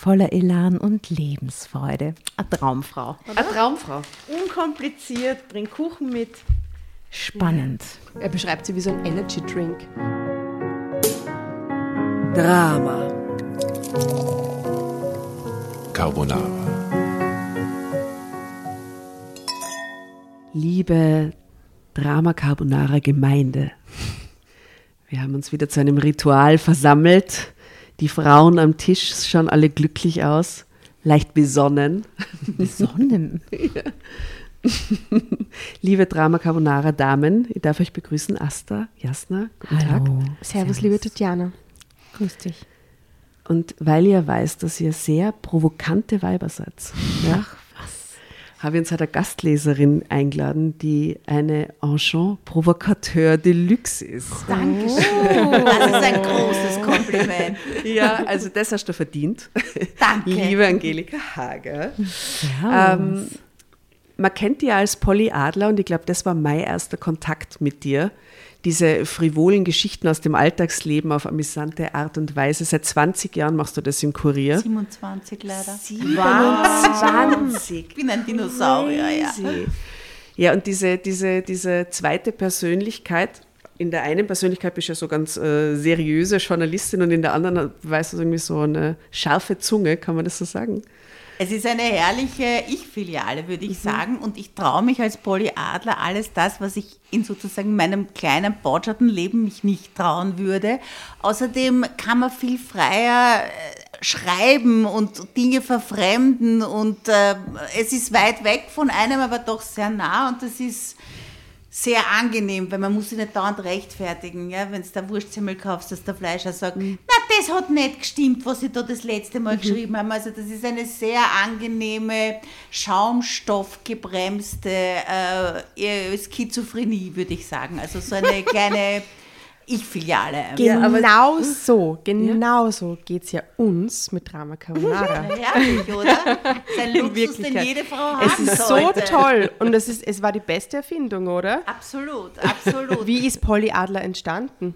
voller Elan und Lebensfreude. Eine Traumfrau. Eine Traumfrau. Unkompliziert, bringt Kuchen mit. Spannend. Er beschreibt sie wie so ein Energy Drink. Drama. Carbonara. Liebe Drama Carbonara Gemeinde. Wir haben uns wieder zu einem Ritual versammelt die Frauen am Tisch schauen alle glücklich aus, leicht besonnen. Besonnen? ja. Liebe Drama Carbonara Damen, ich darf euch begrüßen, Asta, Jasna, guten Hallo. Tag. Servus, Servus, liebe Tatjana. Grüß dich. Und weil ihr weiß, dass ihr sehr provokante Weiber seid, ja, Ach, habe ich uns eine Gastleserin eingeladen, die eine Enchant Provocateur Deluxe ist. Dankeschön. Oh. Das ist ein großes Kompliment. Ja, also das hast du verdient. Danke. Liebe Angelika Hager. Ähm, man kennt dich als Polly Adler und ich glaube, das war mein erster Kontakt mit dir diese frivolen Geschichten aus dem Alltagsleben auf amüsante Art und Weise. Seit 20 Jahren machst du das im Kurier. 27 leider. 27. Ich bin ein Dinosaurier, ja. Ja, und diese, diese, diese zweite Persönlichkeit, in der einen Persönlichkeit bist du ja so ganz äh, seriöse Journalistin und in der anderen weißt du irgendwie so eine scharfe Zunge, kann man das so sagen? Es ist eine herrliche Ich-Filiale, würde ich mhm. sagen. Und ich traue mich als Polly Adler alles das, was ich in sozusagen meinem kleinen Bordschattenleben mich nicht trauen würde. Außerdem kann man viel freier äh, schreiben und Dinge verfremden und äh, es ist weit weg von einem, aber doch sehr nah und das ist sehr angenehm, weil man muss sich nicht dauernd rechtfertigen, ja, wenn du da Wurstsemmel kaufst, dass der Fleischer sagt, mhm. na, das hat nicht gestimmt, was sie da das letzte Mal mhm. geschrieben haben. Also das ist eine sehr angenehme, schaumstoffgebremste äh, Schizophrenie, würde ich sagen. Also so eine kleine ich-Filiale. Genau ja, so, genau ja. so geht es ja uns mit Drama Carbonara. Herrlich, oder? Sein Luxus, den jede Frau haben Es ist sollte. so toll und es, ist, es war die beste Erfindung, oder? Absolut, absolut. Wie ist Polly Adler entstanden?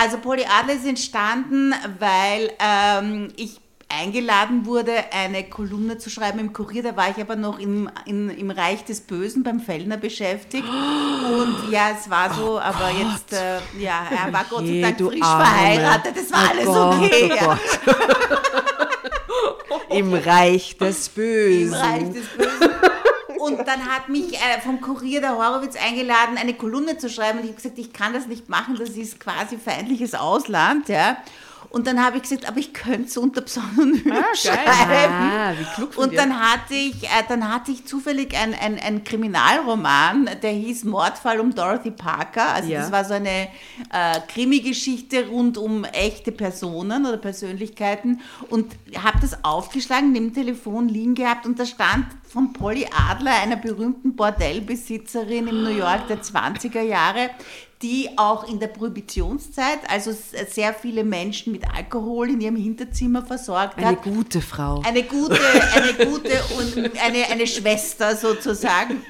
Also Polly Adler ist entstanden, weil ähm, ich eingeladen wurde, eine Kolumne zu schreiben im Kurier. Da war ich aber noch im, in, im Reich des Bösen beim Fellner beschäftigt. Und ja, es war so, oh aber Gott. jetzt, äh, ja, er war Gott sei Dank frisch Arme. verheiratet. Das war oh alles Gott, okay. Oh ja. Im Reich des Bösen. Im Reich des Bösen. Und dann hat mich äh, vom Kurier der Horowitz eingeladen, eine Kolumne zu schreiben. Und ich habe gesagt, ich kann das nicht machen, das ist quasi feindliches Ausland. Ja. Und dann habe ich gesagt, aber ich könnte es unter Pseudonym ah, schreiben. Ah, wie klug von und dann hatte ich, äh, dann hatte ich zufällig ein, ein, ein Kriminalroman, der hieß Mordfall um Dorothy Parker. Also ja. das war so eine äh, Krimi-Geschichte rund um echte Personen oder Persönlichkeiten. Und habe das aufgeschlagen, neben dem Telefon liegen gehabt und da stand von Polly Adler, einer berühmten Bordellbesitzerin im New York der 20er Jahre, die auch in der Prohibitionszeit, also sehr viele Menschen mit Alkohol in ihrem Hinterzimmer versorgt eine hat. Eine gute Frau. Eine gute, eine gute und eine, eine Schwester sozusagen.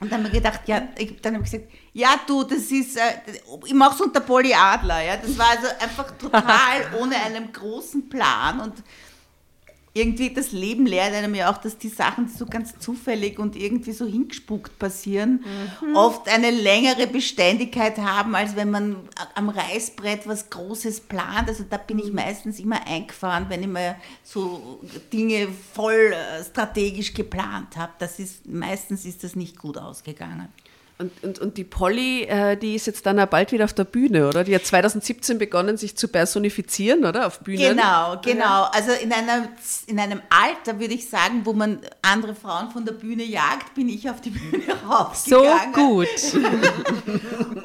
Und dann haben wir gedacht, ja, ich, dann habe ich gesagt, ja du, das ist, äh, ich mache es unter Polly Adler, ja. Das war also einfach total ohne einen großen Plan und irgendwie das Leben lehrt einem ja auch, dass die Sachen so ganz zufällig und irgendwie so hingespuckt passieren, mhm. oft eine längere Beständigkeit haben, als wenn man am Reißbrett was Großes plant. Also da bin ich mhm. meistens immer eingefahren, wenn ich mal so Dinge voll äh, strategisch geplant habe. Das ist meistens ist das nicht gut ausgegangen. Und, und, und die Polly, äh, die ist jetzt dann auch bald wieder auf der Bühne, oder? Die hat 2017 begonnen, sich zu personifizieren, oder? Auf Bühnen. Genau, genau. Also in, einer, in einem Alter, würde ich sagen, wo man andere Frauen von der Bühne jagt, bin ich auf die Bühne rausgegangen. So gut.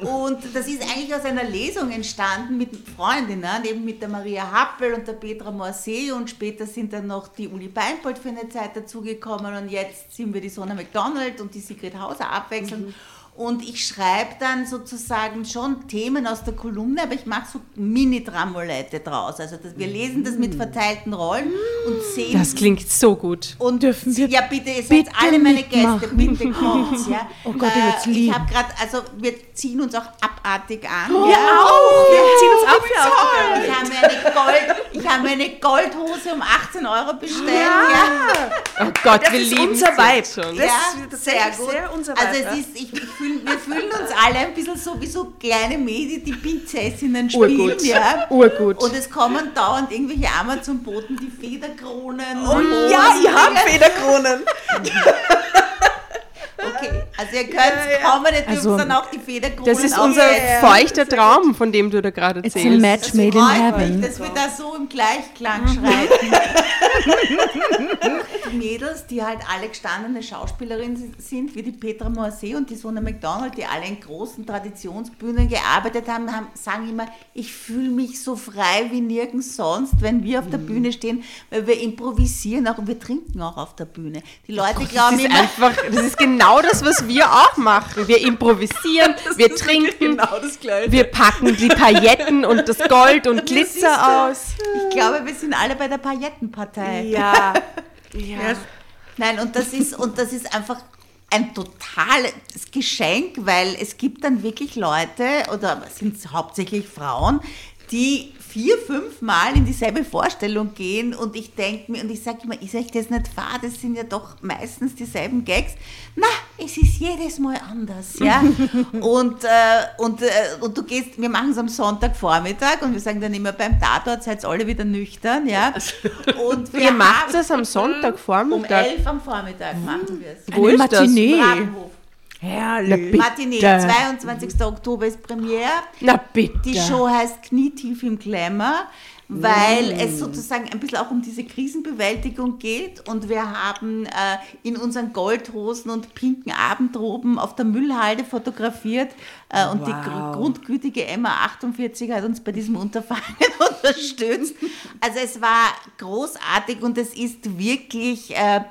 und das ist eigentlich aus einer Lesung entstanden mit Freundinnen, eben mit der Maria Happel und der Petra Morse und später sind dann noch die Uli Beinpold für eine Zeit dazugekommen und jetzt sind wir die Sonna McDonald und die Sigrid Hauser abwechselnd. Mhm. Und ich schreibe dann sozusagen schon Themen aus der Kolumne, aber ich mache so Mini-Dramolette draus. Also das, wir lesen das mit verteilten Rollen und sehen. Das klingt so gut. Und dürfen wir. Ja, bitte, ihr seid alle meine Gäste, bitte kommt. Ja. Oh Gott, ich würde äh, Ich habe gerade, also wir ziehen uns auch abartig an. Oh, ja. auch. Wir ziehen uns auch für Ich habe mir eine Gold, ich habe mir eine Goldhose um 18 Euro bestellt. Ja. ja. Oh Gott, das wir lieben unser Vibe schon. Das, ja, das sehr gut. Sehr unser Vibe, also es ist, ich, ich wir fühlen uns alle ein bisschen so wie so kleine Mädchen, die Prinzessinnen spielen. Urgut. Ja. Urgut. Und es kommen dauernd irgendwelche Amazon-Boten, die Federkronen. Oh ja, ich habe Federkronen. Okay, also ihr könnt ja, ja. kommen, ihr dürft also, dann auch die Federkrone Das ist unser feuchter Traum, von dem du da gerade erzählst. It's a match das made in heaven. Mich, dass wir da so im Gleichklang schreiten. die Mädels, die halt alle gestandene Schauspielerinnen sind, wie die Petra Moise und die Sona McDonald, die alle in großen Traditionsbühnen gearbeitet haben, haben sagen immer, ich fühle mich so frei wie nirgends sonst, wenn wir auf der mhm. Bühne stehen, weil wir improvisieren auch und wir trinken auch auf der Bühne. Die Leute Gott, glauben das immer... Einfach, das ist genau das, was wir auch machen. Wir improvisieren, das wir trinken, genau wir packen die Pailletten und das Gold und Glitzer aus. Ich glaube, wir sind alle bei der Paillettenpartei. Ja. ja. Nein, und das ist, und das ist einfach ein totales Geschenk, weil es gibt dann wirklich Leute, oder sind es hauptsächlich Frauen, die vier, fünf Mal in dieselbe Vorstellung gehen und ich denke mir, und ich sage immer, ist euch das nicht wahr? Das sind ja doch meistens dieselben Gags. Na, es ist jedes Mal anders, ja. und, äh, und, äh, und du gehst, wir machen es am Sonntagvormittag und wir sagen dann immer beim Tatort, seid alle wieder nüchtern, ja. Und wir, wir machen es am Sonntagvormittag? Um elf am Vormittag machen wir es. Wo ist das? Herrlich. Matinee, 22. Oktober ist Premiere. Na bitte. Die Show heißt Knietief im Glamour, weil mm. es sozusagen ein bisschen auch um diese Krisenbewältigung geht und wir haben äh, in unseren Goldhosen und pinken Abendroben auf der Müllhalde fotografiert äh, und wow. die gr grundgütige Emma 48 hat uns bei diesem Unterfangen unterstützt. Also es war großartig und es ist wirklich... Äh,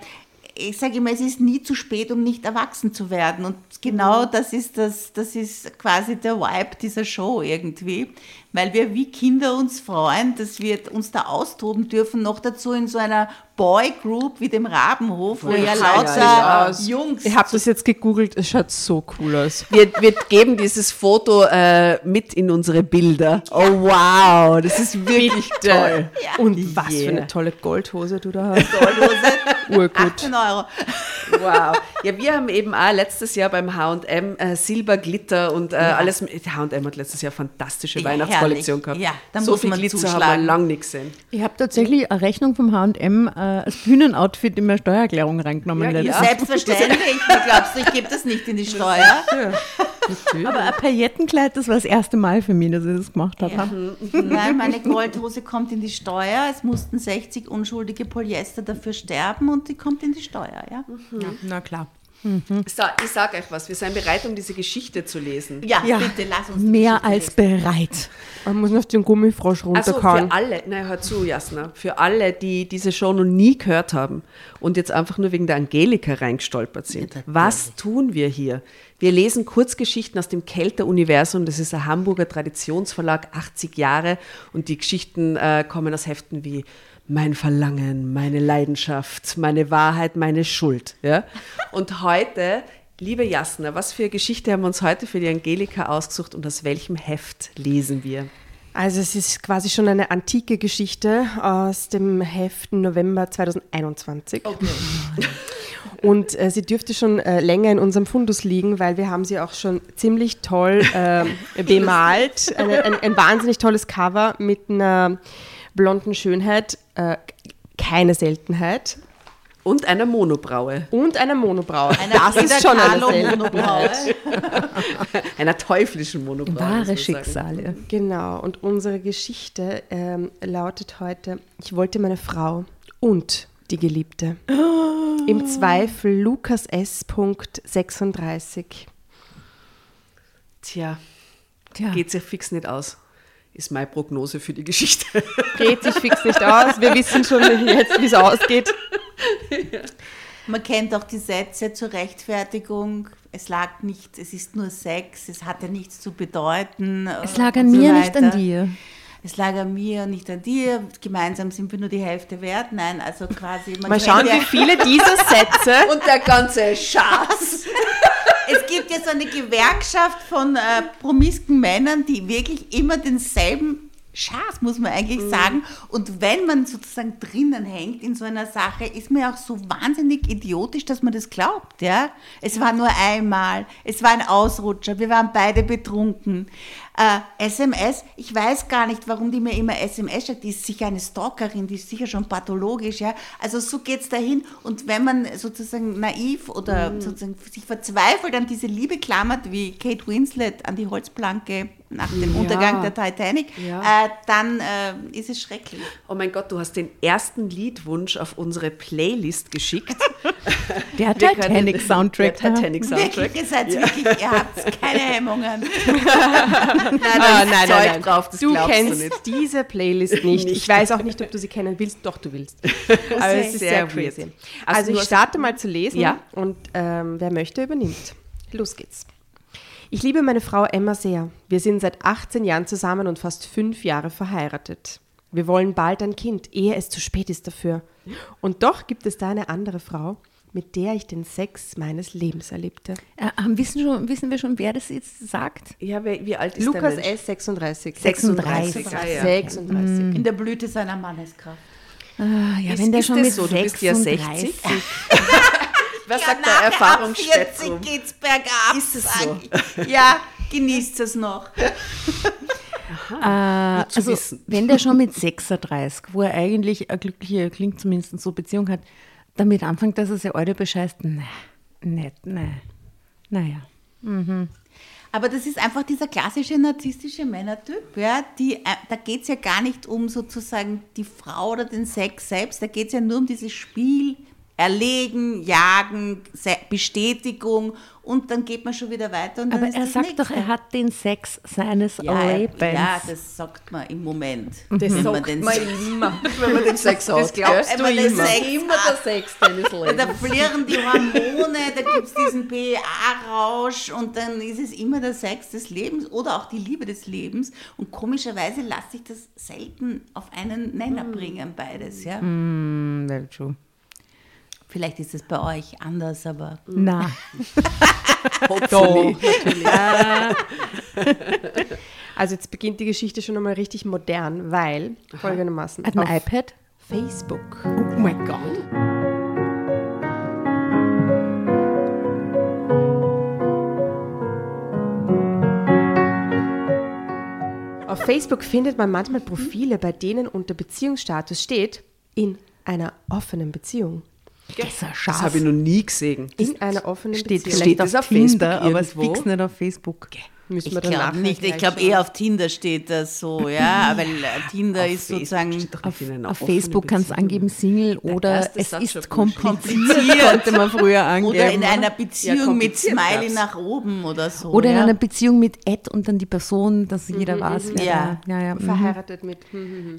ich sage immer, es ist nie zu spät, um nicht erwachsen zu werden. Und genau mhm. das ist das, das ist quasi der Vibe dieser Show irgendwie weil wir wie Kinder uns freuen, dass wir uns da austoben dürfen, noch dazu in so einer Boy-Group wie dem Rabenhof, wo ja, lauter Jungs... Ich habe das jetzt gegoogelt, es schaut so cool aus. Wir, wir geben dieses Foto äh, mit in unsere Bilder. Oh wow, das ist wirklich toll. Ja. Und yeah. was für eine tolle Goldhose du da hast. Goldhose, Urgut. 18 Euro. Wow. Ja, wir haben eben auch letztes Jahr beim H&M äh, Silberglitter und äh, ja. alles... H&M hat letztes Jahr fantastische Weihnachts Kollektion gehabt. Ja, da so viel Glitzer zuschlagen. haben wir lange nicht gesehen. Ich habe tatsächlich eine Rechnung vom H&M äh, als Bühnenoutfit in meine Steuererklärung reingenommen. Ja, ja. Selbstverständlich. Wie glaubst du, ich gebe das nicht in die Steuer? Ja. Aber ein Paillettenkleid, das war das erste Mal für mich, dass ich das gemacht habe. Ja. Mhm. Nein, meine Goldhose kommt in die Steuer. Es mussten 60 unschuldige Polyester dafür sterben und die kommt in die Steuer. Ja? Mhm. Na klar. Mhm. So, ich sage euch was, wir sind bereit, um diese Geschichte zu lesen. Ja, ja bitte, lass uns Mehr als lesen. bereit. Man muss auf den Gummifrosch runterkauen. Also für alle, nein, hör zu, Jasna, für alle, die diese Show noch nie gehört haben und jetzt einfach nur wegen der Angelika reingestolpert sind. Ja, was tun wir hier? Wir lesen Kurzgeschichten aus dem Kelter-Universum. Das ist ein Hamburger Traditionsverlag, 80 Jahre. Und die Geschichten äh, kommen aus Heften wie mein Verlangen, meine Leidenschaft, meine Wahrheit, meine Schuld. Ja? Und heute, liebe Jasna, was für eine Geschichte haben wir uns heute für die Angelika ausgesucht und aus welchem Heft lesen wir? Also es ist quasi schon eine antike Geschichte aus dem Heft November 2021. Okay. Und äh, sie dürfte schon äh, länger in unserem Fundus liegen, weil wir haben sie auch schon ziemlich toll äh, bemalt. Eine, ein, ein, wahnsinnig tolles Cover mit einer blonden Schönheit. Äh, keine Seltenheit. Und einer Monobraue. Und einer Monobraue. Eine das ist schon eine Monobraue. einer teuflischen Monobraue. Wahre Schicksale. Genau. Und unsere Geschichte ähm, lautet heute: Ich wollte meine Frau und die Geliebte. Oh. Im Zweifel Lukas S. 36. Tja, Tja, geht sich fix nicht aus ist meine Prognose für die Geschichte. Geht sich fix nicht aus. Wir wissen schon jetzt, wie es ausgeht. Man kennt auch die Sätze zur Rechtfertigung. Es lag nichts, es ist nur Sex, es hatte nichts zu bedeuten. Es lag an mir, so nicht an dir. Es lag an mir, nicht an dir. Gemeinsam sind wir nur die Hälfte wert. Nein, also quasi. Mal schauen, ja wie viele dieser Sätze. Und der ganze Schatz. Es gibt ja so eine Gewerkschaft von äh, promisken Männern, die wirklich immer denselben Schaß, muss man eigentlich mhm. sagen. Und wenn man sozusagen drinnen hängt in so einer Sache, ist man ja auch so wahnsinnig idiotisch, dass man das glaubt. Ja? Es war nur einmal, es war ein Ausrutscher, wir waren beide betrunken. Äh, SMS, ich weiß gar nicht, warum die mir immer SMS schreibt. Die ist sicher eine Stalkerin, die ist sicher schon pathologisch. Ja? Also so geht es dahin. Und wenn man sozusagen naiv oder mhm. sozusagen sich verzweifelt an diese Liebe klammert, wie Kate Winslet an die Holzplanke nach dem ja. Untergang der Titanic, ja. äh, dann äh, ist es schrecklich. Oh mein Gott, du hast den ersten Liedwunsch auf unsere Playlist geschickt. der Titanic-Soundtrack. Der Titanic-Soundtrack. Wirklich, ihr seid ja. wirklich, ihr habt keine Hemmungen. nein, ah, nein, nein, nein. Drauf, du kennst du diese Playlist nicht. nicht. Ich weiß auch nicht, ob du sie kennen willst. Doch, du willst. Aber es ist sehr, sehr crazy. Also, also ich starte mal zu lesen ja? und ähm, wer möchte, übernimmt. Los geht's. Ich liebe meine Frau Emma sehr. Wir sind seit 18 Jahren zusammen und fast fünf Jahre verheiratet. Wir wollen bald ein Kind, ehe es zu spät ist dafür. Und doch gibt es da eine andere Frau, mit der ich den Sex meines Lebens erlebte. Äh, wissen, schon, wissen wir schon, wer das jetzt sagt? Ja, wie, wie alt ist Lukas der S. 36. 36. 36. Ah, ja. 36. Mm. In der Blüte seiner Manneskraft. Ah, ja, ist, wenn der schon mit so? 36. Du bist ja 60. Was ja, sagt der Erfahrungsspektrum? 40 geht's bergab. Ist es so? Ja, genießt es noch. Aha, äh, also, wissen. wenn der schon mit 36, wo er eigentlich eine glückliche, klingt zumindest so Beziehung hat, damit anfängt, dass er sich alle bescheißt, ne, nicht, ne. Naja. Mhm. Aber das ist einfach dieser klassische narzisstische Männertyp. Ja, die, äh, da geht es ja gar nicht um sozusagen die Frau oder den Sex selbst, da geht es ja nur um dieses Spiel, erlegen, jagen, Bestätigung und dann geht man schon wieder weiter. Aber er sagt nächste. doch, er hat den Sex seines ja, Lebens. Ja, das sagt man im Moment. Das wenn sagt man, man immer, wenn man den Sex hat. Das glaubst du immer. Sex immer der Sex deines Lebens. Da flirren die Hormone, da gibt es diesen PA-Rausch und dann ist es immer der Sex des Lebens oder auch die Liebe des Lebens. Und komischerweise lässt sich das selten auf einen Nenner mm. bringen, beides. Ja? Mm, very true. Vielleicht ist es bei euch anders, aber. Na. Hopefully. also jetzt beginnt die Geschichte schon einmal richtig modern, weil folgendermaßen. Hat ein iPad? Facebook. Oh mein Gott. Auf Facebook findet man manchmal Profile, bei denen unter Beziehungsstatus steht, in einer offenen Beziehung. Das habe ich noch nie gesehen. In einer offenen steht, Beziehung. Steht das auf Tinder, Facebook aber es fix nicht auf Facebook. Okay. Müssen ich glaube nicht. Ich glaube eher auf Tinder steht das so, ja, weil äh, Tinder ist sozusagen auf, auf Facebook kannst du angeben Single oder es ist kompliziert, konnte man früher angeben. Oder in einer Beziehung ja, mit Smiley das. nach oben oder so. Oder in einer Beziehung mit Ad und dann die Person, dass mhm, jeder mhm, weiß, wer ja. Ja, ja, mhm. verheiratet mit.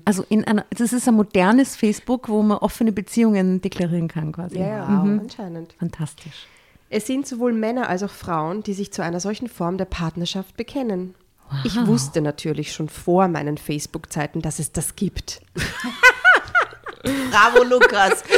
Also in einer, das ist ein modernes Facebook, wo man offene Beziehungen deklarieren kann quasi. Ja, ja mhm. anscheinend. Fantastisch. Es sind sowohl Männer als auch Frauen, die sich zu einer solchen Form der Partnerschaft bekennen. Wow. Ich wusste natürlich schon vor meinen Facebook-Zeiten, dass es das gibt. Bravo, Lukas.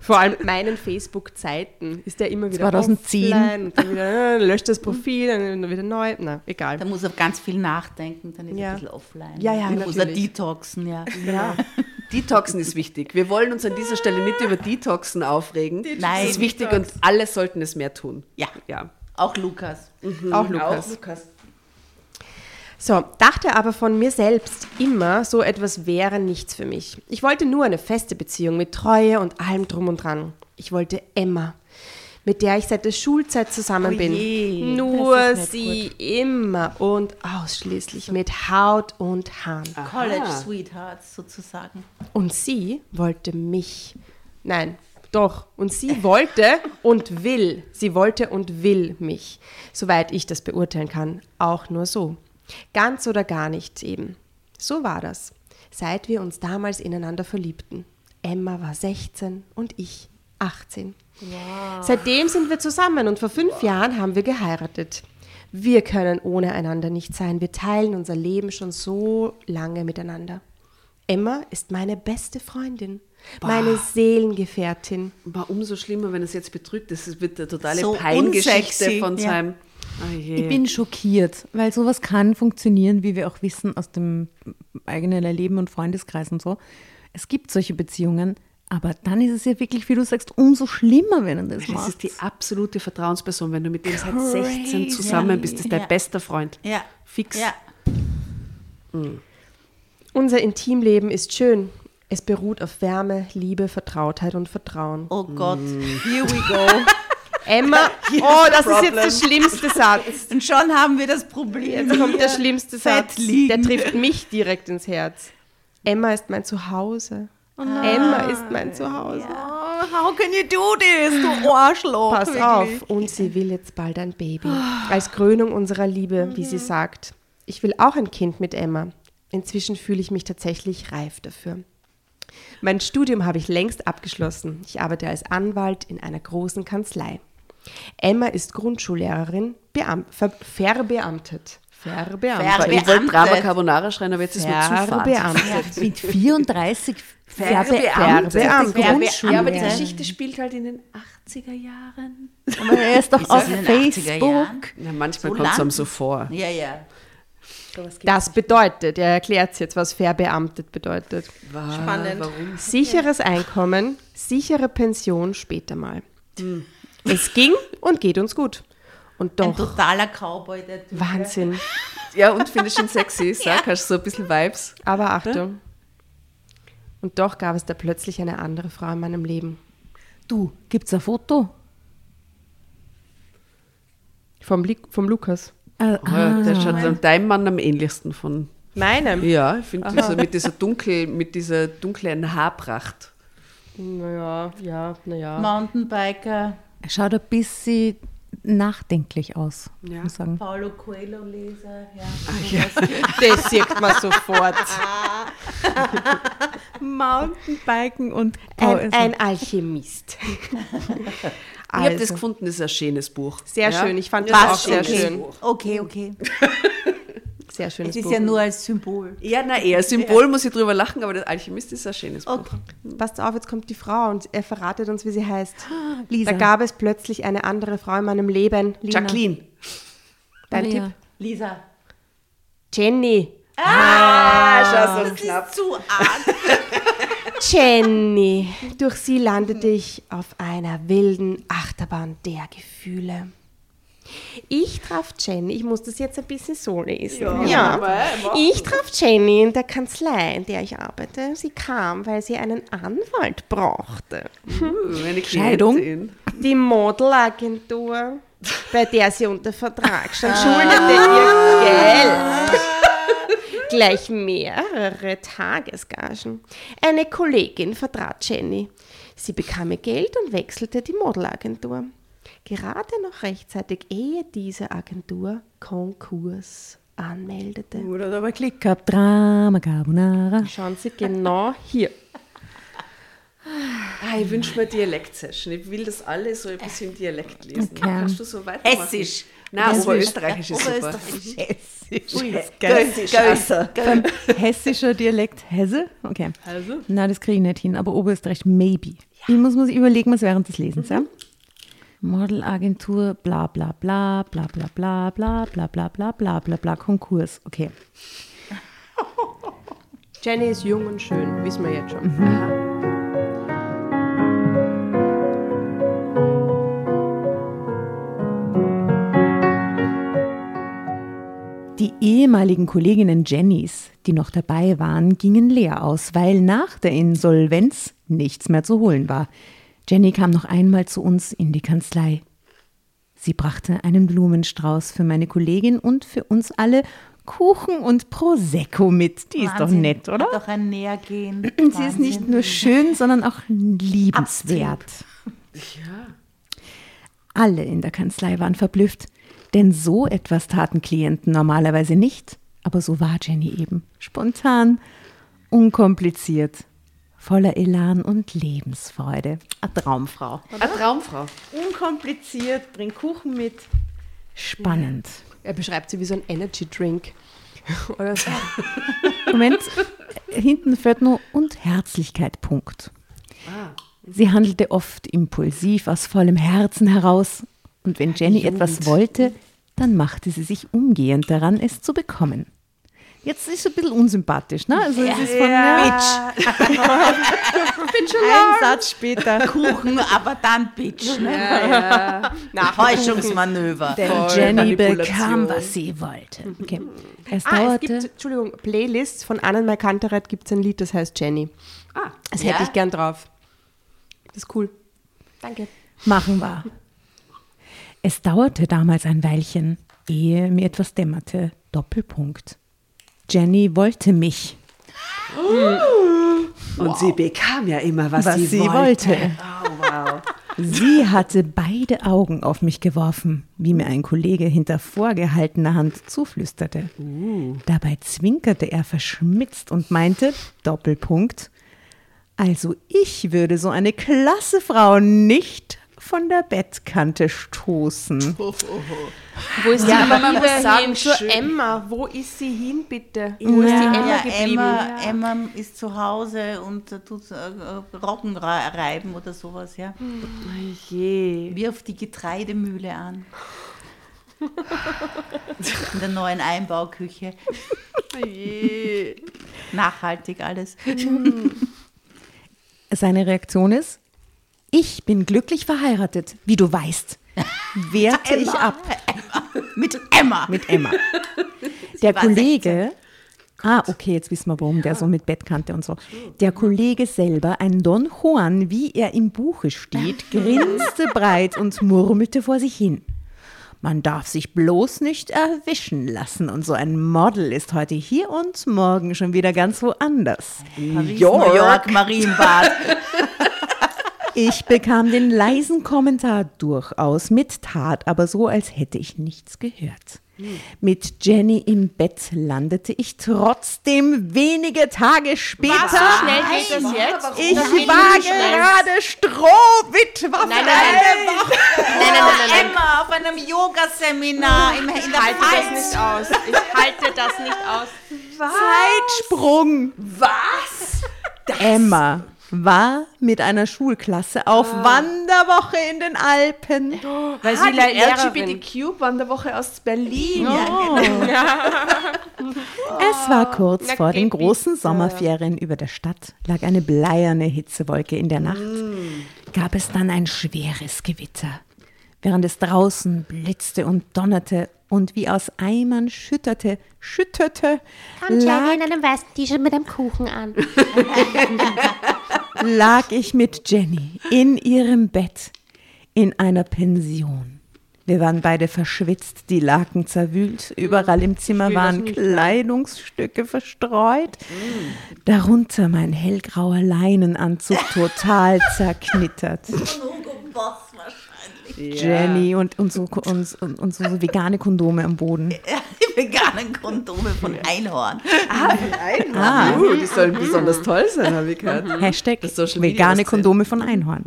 Vor allem meinen Facebook-Zeiten ist der immer wieder 2010. offline und dann wieder äh, löscht das Profil, dann wieder neu. Na, egal. Da muss er ganz viel nachdenken, dann ist Ja. er ein bisschen offline. Ja, ja, Dann muss er detoxen, ja. Ja. Detoxen ist wichtig. Wir wollen uns an dieser Stelle nicht über Detoxen aufregen. Nein. Das ist wichtig und alle sollten es mehr tun. Ja. Ja. Auch Lukas. Auch Lukas. Lukas. So, dachte aber von mir selbst immer, so etwas wäre nichts für mich. Ich wollte nur eine feste Beziehung mit Treue und allem drum und dran. Ich wollte Emma, mit der ich seit der Schulzeit zusammen Oh bin. je, nur sie nicht immer und ausschließlich mit Haut und Haaren. College Sweethearts sozusagen. Und sie wollte mich. Nein, doch. Und sie wollte und will. Sie wollte und will mich. Soweit ich das beurteilen kann. Auch nur so. Ganz oder gar nicht eben. So war das. Seit wir uns damals ineinander verliebten. Emma war 16 und ich 18. Seitdem sind wir zusammen und vor fünf Jahren haben wir geheiratet. Wir können ohne einander nicht sein. Wir teilen unser Leben schon so lange miteinander. Emma ist meine beste Freundin, meine Seelengefährtin. War umso schlimmer, wenn es jetzt betrügt ist. Es wird eine totale So Peingeschichte von ja. seinem. Oh je. Ich bin schockiert, weil sowas kann funktionieren, wie wir auch wissen aus dem eigenen Erleben und Freundeskreis und so. Es gibt solche Beziehungen, aber dann ist es ja wirklich, wie du sagst, umso schlimmer, wenn du das das machst. ist die absolute Vertrauensperson. Wenn du mit dem seit 16 zusammen bist, das ist dein Ja. bester Freund. Ja. Fix. Ja. Unser Intimleben ist schön. Es beruht auf Wärme, Liebe, Vertrautheit und Vertrauen. Oh Gott. Here we go. Emma, oh, das ist jetzt der schlimmste Satz. Und schon haben wir das Problem. Jetzt kommt der schlimmste Satz. Der trifft mich direkt ins Herz. Emma ist mein Zuhause. Emma ist mein Zuhause. Oh, how can you do this, du Arschloch? Pass wirklich. auf. Und sie will jetzt bald ein Baby. Als Krönung unserer Liebe, wie sie sagt. Ich will auch ein Kind mit Emma. Inzwischen fühle ich mich tatsächlich reif dafür. Mein Studium habe ich längst abgeschlossen. Ich arbeite als Anwalt in einer großen Kanzlei. Emma ist Grundschullehrerin, Beam ver verbeamtet. Verbeamtet. Ich wollte. Drama Carbonara schreien, aber jetzt ist mir zu. Verbeamtet. Mit 34 Verbeamtet. Verbeamtet. Grundschule. Ja, aber die Geschichte spielt halt in den 80er Jahren. Aber er ist doch auf in den 80er Facebook. Ja, manchmal So kommt es einem so vor. Ja, ja. Das bedeutet, er erklärt jetzt, was verbeamtet bedeutet. Spannend. Warum? Sicheres Einkommen, sichere Pension später mal. Es ging und geht uns gut. Und Ein doch, totaler Cowboy, der Typ. Wahnsinn. Ja, und finde ich schon sexy. Sag, hast du so ein bisschen Vibes. Aber Achtung. Und doch gab es da plötzlich eine andere Frau in meinem Leben. Du, gibt's ein Foto? Vom, Li vom Lukas. Äh, Ja, der schaut deinem Mann am ähnlichsten von. Meinem? Ja, ich finde diese, mit dieser dunkel, mit dieser dunklen Haarpracht. Naja, ja, naja. Mountainbiker, er schaut ein bisschen nachdenklich aus, Ja. muss ich sagen. Paulo Coelho-Leser. Ja. Das sieht man sofort. Mountainbiken und Ein, ein Alchemist. Ich habe das Also, gefunden, das ist ein schönes Buch. sehr Ja? schön. Ich fand das auch Was? sehr schön. Okay, okay. Sehr schönes Es ist Buch. ja nur als Symbol. Ja, na eher. Symbol muss ich drüber lachen, aber der Alchemist ist ein schönes Buch. Okay. Passt auf, jetzt kommt die Frau und er verratet uns, wie sie heißt. Lisa. Da gab es plötzlich eine andere Frau in meinem Leben. Jacqueline. Dein Lea. Tipp? Lisa. Jenny. Ah, schau, so Das knapp. ist zu arg. Jenny. Durch sie landete ich auf einer wilden Achterbahn der Gefühle. Ich traf Jenny, ich muss das jetzt ein bisschen so lesen. Ja. Ich traf Jenny in der Kanzlei, in der ich arbeite. Sie kam, weil sie einen Anwalt brauchte. Uh, eine Scheidung? Die Modelagentur, bei der sie unter Vertrag stand, schuldete ihr Geld. Gleich mehrere Tagesgagen. Eine Kollegin vertrat Jenny. Sie bekam ihr Geld und wechselte die Modelagentur. Gerade noch rechtzeitig, ehe diese Agentur Konkurs anmeldete. Oder aber Klick gehabt. Drama Carbonara. Schauen Sie genau hier. Ah, ich wünsche mir Dialekt-Session. Ich will das alle so ein bisschen Dialekt lesen. Okay. Kannst du so weitermachen? Hessisch. Nein, Oberösterreichisch ist super. Hessisch. Hessisch. Also. Hessischer Dialekt Hesse? Okay. Hesse? Nein, das kriege ich nicht hin, aber Oberösterreich maybe. Ja. Ich muss, muss überlegen, was während des Lesens, mhm. ja? Modelagentur, bla bla bla, bla bla bla, bla bla bla bla bla bla bla Konkurs. Okay. Jenny ist jung und schön, wissen wir jetzt schon. Mhm. Die ehemaligen Kolleginnen Jennys, die noch dabei waren, gingen leer aus, weil nach der Insolvenz nichts mehr zu holen war. Jenny kam noch einmal zu uns in die Kanzlei. Sie brachte einen Blumenstrauß für meine Kollegin und für uns alle Kuchen und Prosecco mit. Die Wahnsinn. ist doch nett, oder? Hat doch ein Nähergehen. Sie Wahnsinn. ist nicht nur schön, sondern auch liebenswert. Ja. Alle in der Kanzlei waren verblüfft. Denn so etwas taten Klienten normalerweise nicht. Aber so war Jenny eben. Spontan, unkompliziert, voller Elan und Lebensfreude. Eine Traumfrau. Eine Traumfrau. Unkompliziert, bringt Kuchen mit. Spannend. Er beschreibt sie wie so ein Energy Drink. Oder so. Moment, hinten fährt nur und Herzlichkeit, Punkt. Ah. Sie handelte oft impulsiv aus vollem Herzen heraus und wenn Jenny etwas wollte, dann machte sie sich umgehend daran, es zu bekommen. Jetzt ist es ein bisschen unsympathisch, ne? Also es ist von ja. Bitch. Bitch Ein Satz später. Kuchen, aber dann Bitch. Ne? Ja, ja. Nachhäuschungsmanöver. Denn Jenny bekam, was sie wollte. Okay. Es ah, dauerte. Es gibt, Entschuldigung, Playlists von Annenmai Kantereit gibt es ein Lied, das heißt Jenny. Ah, das hätte ich gern drauf. Das ist cool. Danke. Machen wir. Es dauerte damals ein Weilchen, ehe mir etwas dämmerte. Doppelpunkt. Jenny wollte mich. Und wow. sie bekam ja immer, was, was sie, sie wollte. wollte. Oh, wow. Sie hatte beide Augen auf mich geworfen, wie mir ein Kollege hinter vorgehaltener Hand zuflüsterte. Uh. Dabei zwinkerte er verschmitzt und meinte, Doppelpunkt, also ich würde so eine klasse Frau nicht von der Bettkante stoßen. Oh, oh, oh. Wo ist ja, die aber man muss sagen, zur Emma. Wo ist sie hin, bitte? Wo ja. ist die Emma ja, geblieben? Emma, ja. Emma ist zu Hause und tut äh, Roggen reiben oder sowas, ja. Hm. Je. Wirft die Getreidemühle an. In der neuen Einbauküche. Je. Nachhaltig alles. Seine Reaktion ist, ich bin glücklich verheiratet, wie du weißt. Wehrte ich ab. Emma. Mit Emma. Mit Emma. Der Kollege, ah, okay, jetzt wissen wir, warum der so mit Bettkante und so. Der Kollege selber, ein Don Juan, wie er im Buche steht, grinste breit und murmelte vor sich hin. Man darf sich bloß nicht erwischen lassen. Und so ein Model ist heute hier und morgen schon wieder ganz woanders. Paris, York. New York, Marienbad. Ich bekam den leisen Kommentar durchaus mit Tat, aber so, als hätte ich nichts gehört. Mit Jenny im Bett landete ich trotzdem wenige Tage später. Was, so schnell geht das jetzt? Ich war gerade Strohwitwer nein, nein, nein. Woche. Nein, nein, nein, nein, Emma auf einem Yoga-Seminar im Ich halte das nicht aus. Ich halte das nicht aus. Was? Zeitsprung. Was? Das? Emma war mit einer Schulklasse auf ah. Wanderwoche in den Alpen. Oh, weil sie LGBTQ-Wanderwoche aus Berlin. Oh. Ja, Es war kurz Na, vor den großen bitte. Sommerferien. Über der Stadt lag eine bleierne Hitzewolke in der Nacht. Mm. Gab es dann ein schweres Gewitter. Während es draußen blitzte und donnerte und wie aus Eimern schütterte, schütterte, Kommt lag, in einem weißen T-Shirt mit einem Kuchen an. lag ich mit Jenny in ihrem Bett in einer Pension. Wir waren beide verschwitzt, die Laken zerwühlt, überall im Zimmer waren Kleidungsstücke verstreut, darunter mein hellgrauer Leinenanzug total zerknittert. Jenny und, und, so, und, und, so vegane Kondome am Boden. die veganen Kondome von Einhorn. Ah, von Einhorn. Ah. Uh, die sollen besonders toll sein, habe ich gehört. Hashtag vegane Kondome von Einhorn.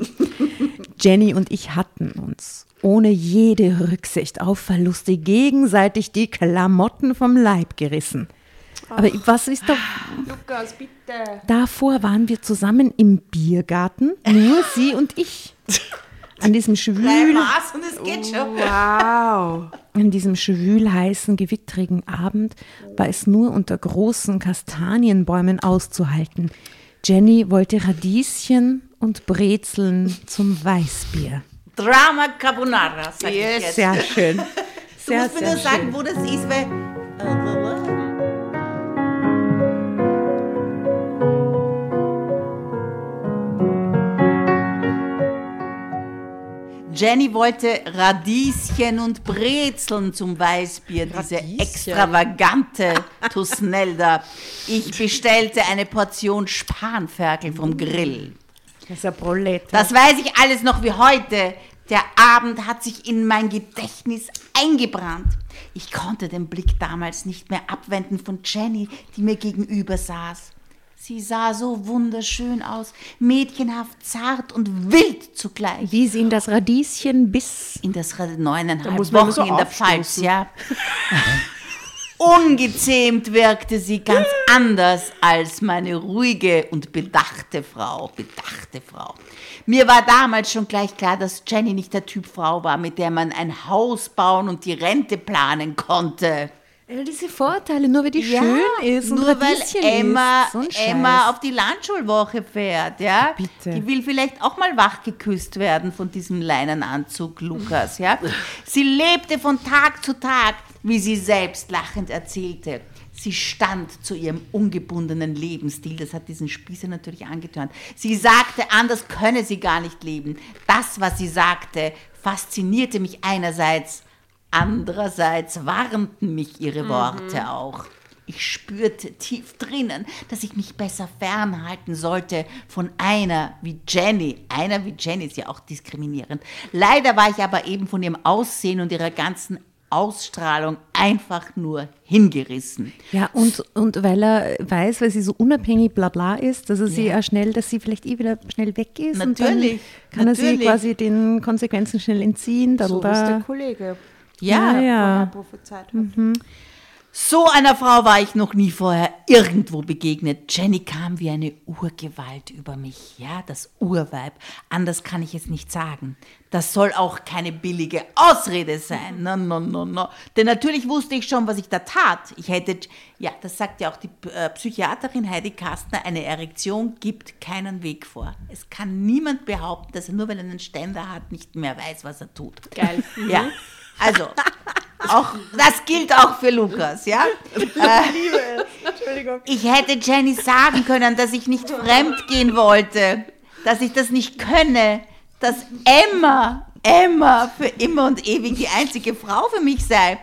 Jenny und ich hatten uns ohne jede Rücksicht auf Verluste gegenseitig die Klamotten vom Leib gerissen. Aber was ist doch. Lukas, bitte. Davor waren wir zusammen im Biergarten, nur sie und ich. An diesem schwül. Maß und es geht schon. Wow. An diesem schwülheißen, gewittrigen Abend war es nur unter großen Kastanienbäumen auszuhalten. Jenny wollte Radieschen und Brezeln zum Weißbier. Drama Carbonara, sag yes. ich jetzt. Sehr schön. Sehr, du musst mir nur sagen, wo das ist, weil... Jenny wollte Radieschen und Brezeln zum Weißbier, diese extravagante Tusnelda. Ich bestellte eine Portion Spanferkel vom Grill. Das ist ja Prolete. Das weiß ich alles noch wie heute. Der Abend hat sich in mein Gedächtnis eingebrannt. Ich konnte den Blick damals nicht mehr abwenden von Jenny, die mir gegenüber saß. Sie sah so wunderschön aus, mädchenhaft, zart und wild zugleich. Wie sie in das Radieschen bis... In das neuneinhalb Wochen so in der Pfalz, ja. Ungezähmt wirkte sie ganz anders als meine ruhige und bedachte Frau. Bedachte Frau. Mir war damals schon gleich klar, dass Jenny nicht der Typ Frau war, mit der man ein Haus bauen und die Rente planen konnte. Ja, diese Vorteile, nur weil die ja, schön ist und nur weil Emma, so Emma auf die Landschulwoche fährt, ja. Bitte. Die will vielleicht auch mal wach geküsst werden von diesem Leinenanzug Lukas, ja. Sie lebte von Tag zu Tag wie sie selbst lachend erzählte. Sie stand zu ihrem ungebundenen Lebensstil. Das hat diesen Spießer natürlich angetönt. Sie sagte, anders könne sie gar nicht leben. Das, was sie sagte, faszinierte mich einerseits, andererseits warnten mich ihre Worte mhm. auch. Ich spürte tief drinnen, dass ich mich besser fernhalten sollte von einer wie Jenny. Einer wie Jenny ist ja auch diskriminierend. Leider war ich aber eben von ihrem Aussehen und ihrer ganzen Ausstrahlung einfach nur hingerissen. Ja, und, und weil er weiß, weil sie so unabhängig bla bla ist, dass er ja. sie ja schnell, dass sie vielleicht eh wieder schnell weg ist. Natürlich. kann natürlich. er sie quasi den Konsequenzen schnell entziehen. So ist der Kollege. Ja, ja. ja. prophezeit hat. Mhm. So einer Frau war ich noch nie vorher irgendwo begegnet. Jenny kam wie eine Urgewalt über mich. Ja, das Urweib. Anders kann ich es nicht sagen. Das soll auch keine billige Ausrede sein. No, no, no, no. Denn natürlich wusste ich schon, was ich da tat. Ich hätte, ja, das sagt ja auch die äh, Psychiaterin Heidi Kastner, eine Erektion gibt keinen Weg vor. Es kann niemand behaupten, dass er nur weil er einen Ständer hat, nicht mehr weiß, was er tut. Geil. Ja, also, auch, das gilt auch für Lukas, ja? Ich liebe es. Entschuldigung. Ich hätte Jenny sagen können, dass ich nicht fremd gehen wollte, dass ich das nicht könne, dass Emma, Emma für immer und ewig die einzige Frau für mich sei.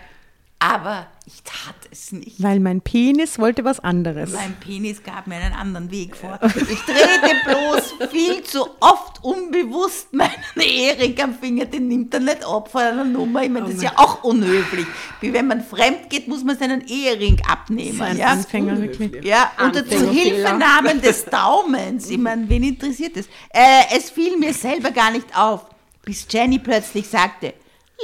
Aber ich tat es nicht. Weil mein Penis wollte was anderes. Mein Penis gab mir einen anderen Weg vor. Ich drehte bloß viel zu oft unbewusst meinen Erik am Finger, den nimmt er nicht ab von einer Nummer. Ich meine, das ist ja auch unhöflich. Wie wenn man fremd geht, muss man seinen Ehering abnehmen. Ja? Anfänger wirklich. Ja, unter Zuhilfenahmen des Daumens. Ich meine, wen interessiert das? Äh, es fiel mir selber gar nicht auf, bis Jenny plötzlich sagte,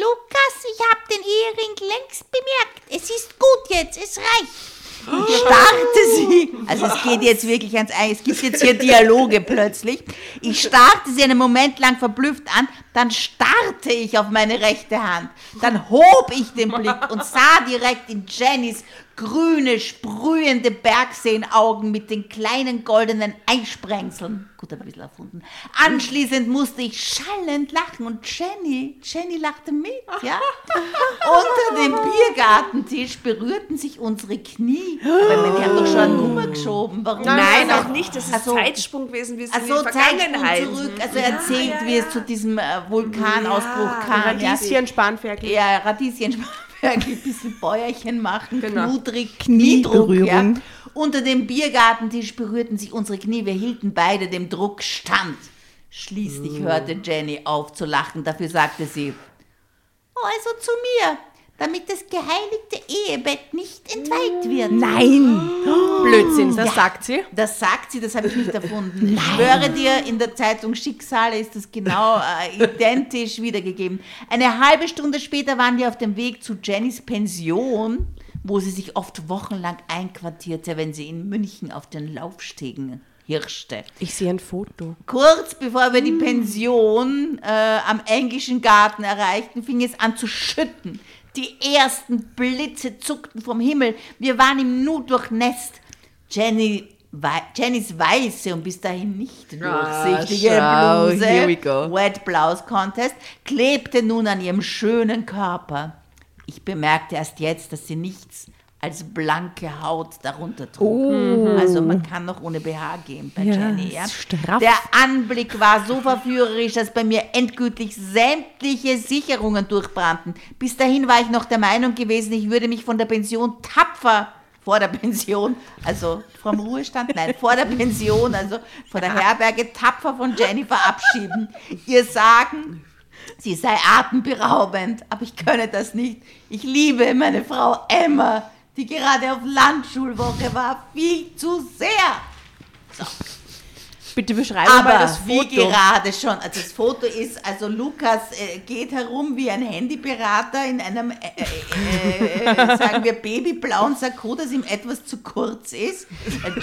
Lukas, ich habe den Ehering längst bemerkt. Es ist gut jetzt, es reicht. Und starrte sie, also es geht jetzt wirklich ans Ei, es gibt jetzt hier Dialoge plötzlich. Ich starrte sie einen Moment lang verblüfft an, dann starrte ich auf meine rechte Hand. Dann hob ich den Blick und sah direkt in Jennys grüne, sprühende Bergseenaugen mit den kleinen goldenen Einsprengseln. Gut, ein bisschen erfunden. Anschließend musste ich schallend lachen und Jenny, Jenny lachte mit, ja. Unter dem Biergartentisch berührten sich unsere Knie. Aber wir haben doch schon eine Nummer geschoben. Warum? Nein, auch nicht. Das ist also, Zeitsprung gewesen, wie es also, in die Vergangenheit. zurück. Also erzählt, ja, ja, wie es zu diesem äh, Vulkanausbruch kam. Radieschen, Spanferkel. Ja, Radieschen, Spanferkel ein bisschen Bäuerchen machen, genau. knudrig, Kniedruck. Ja. Unter dem Biergartentisch berührten sich unsere Knie, wir hielten beide dem Druck stand. Schließlich hörte Jenny auf zu lachen, dafür sagte sie, oh, also zu mir. Damit das geheiligte Ehebett nicht entweiht wird. Nein! Blödsinn, das ja, sagt sie. Das sagt sie, das habe ich nicht erfunden. Nein. Ich schwöre dir, in der Zeitung Schicksale ist das genau äh, identisch wiedergegeben. Eine halbe Stunde später waren wir auf dem Weg zu Jennys Pension, wo sie sich oft wochenlang einquartierte, wenn sie in München auf den Laufstegen hirschte. Ich sehe ein Foto. Kurz bevor wir die Pension äh, am englischen Garten erreichten, fing es an zu schütten. Die ersten Blitze zuckten vom Himmel. Wir waren im Nu durchnässt. Jenny Jennys weiße und bis dahin nicht durchsichtige ah, Bluse, Wet Blouse Contest, klebte nun an ihrem schönen Körper. Ich bemerkte erst jetzt, dass sie nichts als blanke Haut darunter trug. Oh. Also man kann noch ohne BH gehen bei ja, Jenny. Ja? Straff. Der Anblick war so verführerisch, dass bei mir endgültig sämtliche Sicherungen durchbrannten. Bis dahin war ich noch der Meinung gewesen, ich würde mich von der Pension tapfer vor der Pension, also vom Ruhestand, nein, vor der Pension, also vor der Herberge tapfer von Jenny verabschieden. Ihr sagen, sie sei atemberaubend, aber ich könne das nicht. Ich liebe meine Frau Emma die gerade auf Landschulwoche war, viel zu sehr. So. Bitte beschreibe Aber mal das Foto. wie gerade schon. Also das Foto ist, also Lukas äh, geht herum wie ein Handyberater in einem, äh, äh, äh sagen wir, babyblauen Sakko, das ihm etwas zu kurz ist.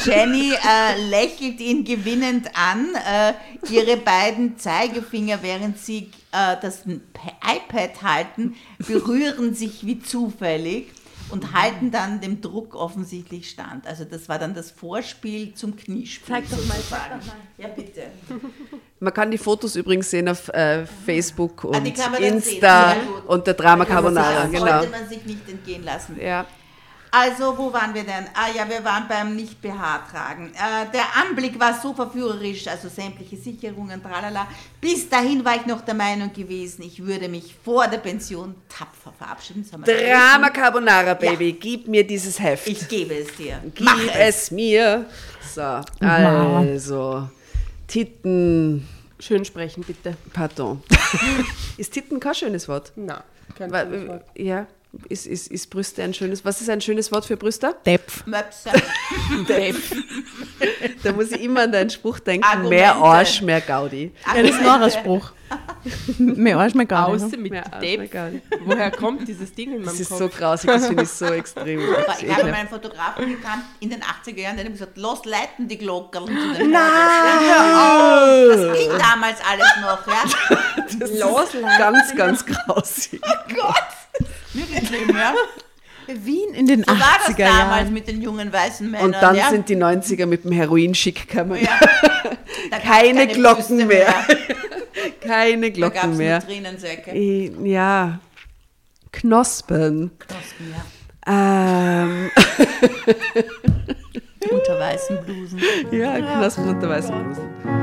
Jenny äh, lächelt ihn gewinnend an. Äh, ihre beiden Zeigefinger, während sie das iPad halten, berühren sich wie zufällig und halten dann dem Druck offensichtlich stand. Also das war dann das Vorspiel zum Kniespiel. Zeig doch mal, zeig doch mal. Ja, bitte. Man kann die Fotos übrigens sehen auf äh, Facebook ah, und Insta und der Drama Carbonara. Das genau. sollte man sich nicht entgehen lassen. Ja. Also, wo waren wir denn? Ah ja, wir waren beim Nicht-BH-Tragen. Äh, der Anblick war so verführerisch, also sämtliche Sicherungen, tralala. Bis dahin war ich noch der Meinung gewesen, ich würde mich vor der Pension tapfer verabschieden. Drama Carbonara, Baby, ja. gib mir dieses Heft. Ich gebe es dir. Gib Mach es. es mir. So, also, Titten. Schön sprechen, bitte. Pardon. Ist Titten kein schönes Wort? Nein, kein schönes Wort. Ja, ist, ist, ist Brüste ein schönes, was ist ein schönes Wort für Brüste? Depf. Depf. da muss ich immer an deinen Spruch denken, Argumente. mehr Arsch, mehr Gaudi. Ja, das ist noch ein Spruch. mehr Arsch, mehr Gaudi. Außer mit mehr Depf. Gaudi. Woher kommt dieses Ding in meinem Das ist Kopf? so grausig, das finde ich so extrem. ich habe meinen Fotografen gekannt in den 80er Jahren, der hat gesagt, los leiten die Glocken. Nein! Das ging damals alles noch, ja? Das los ist ganz, ganz grausig. Oh Gott! Wirklich ja. Wien in den so 80er war das damals mit den jungen weißen Männern. Und dann ja? sind die 90er mit dem Heroin schick gekommen. Ja. keine, keine Glocken mehr. mehr. keine Glocken da mehr. Tränensäcke. Ja. Knospen. Knospen, ja. Ähm. unter weißen Blusen. Ja, Knospen unter weißen Blusen.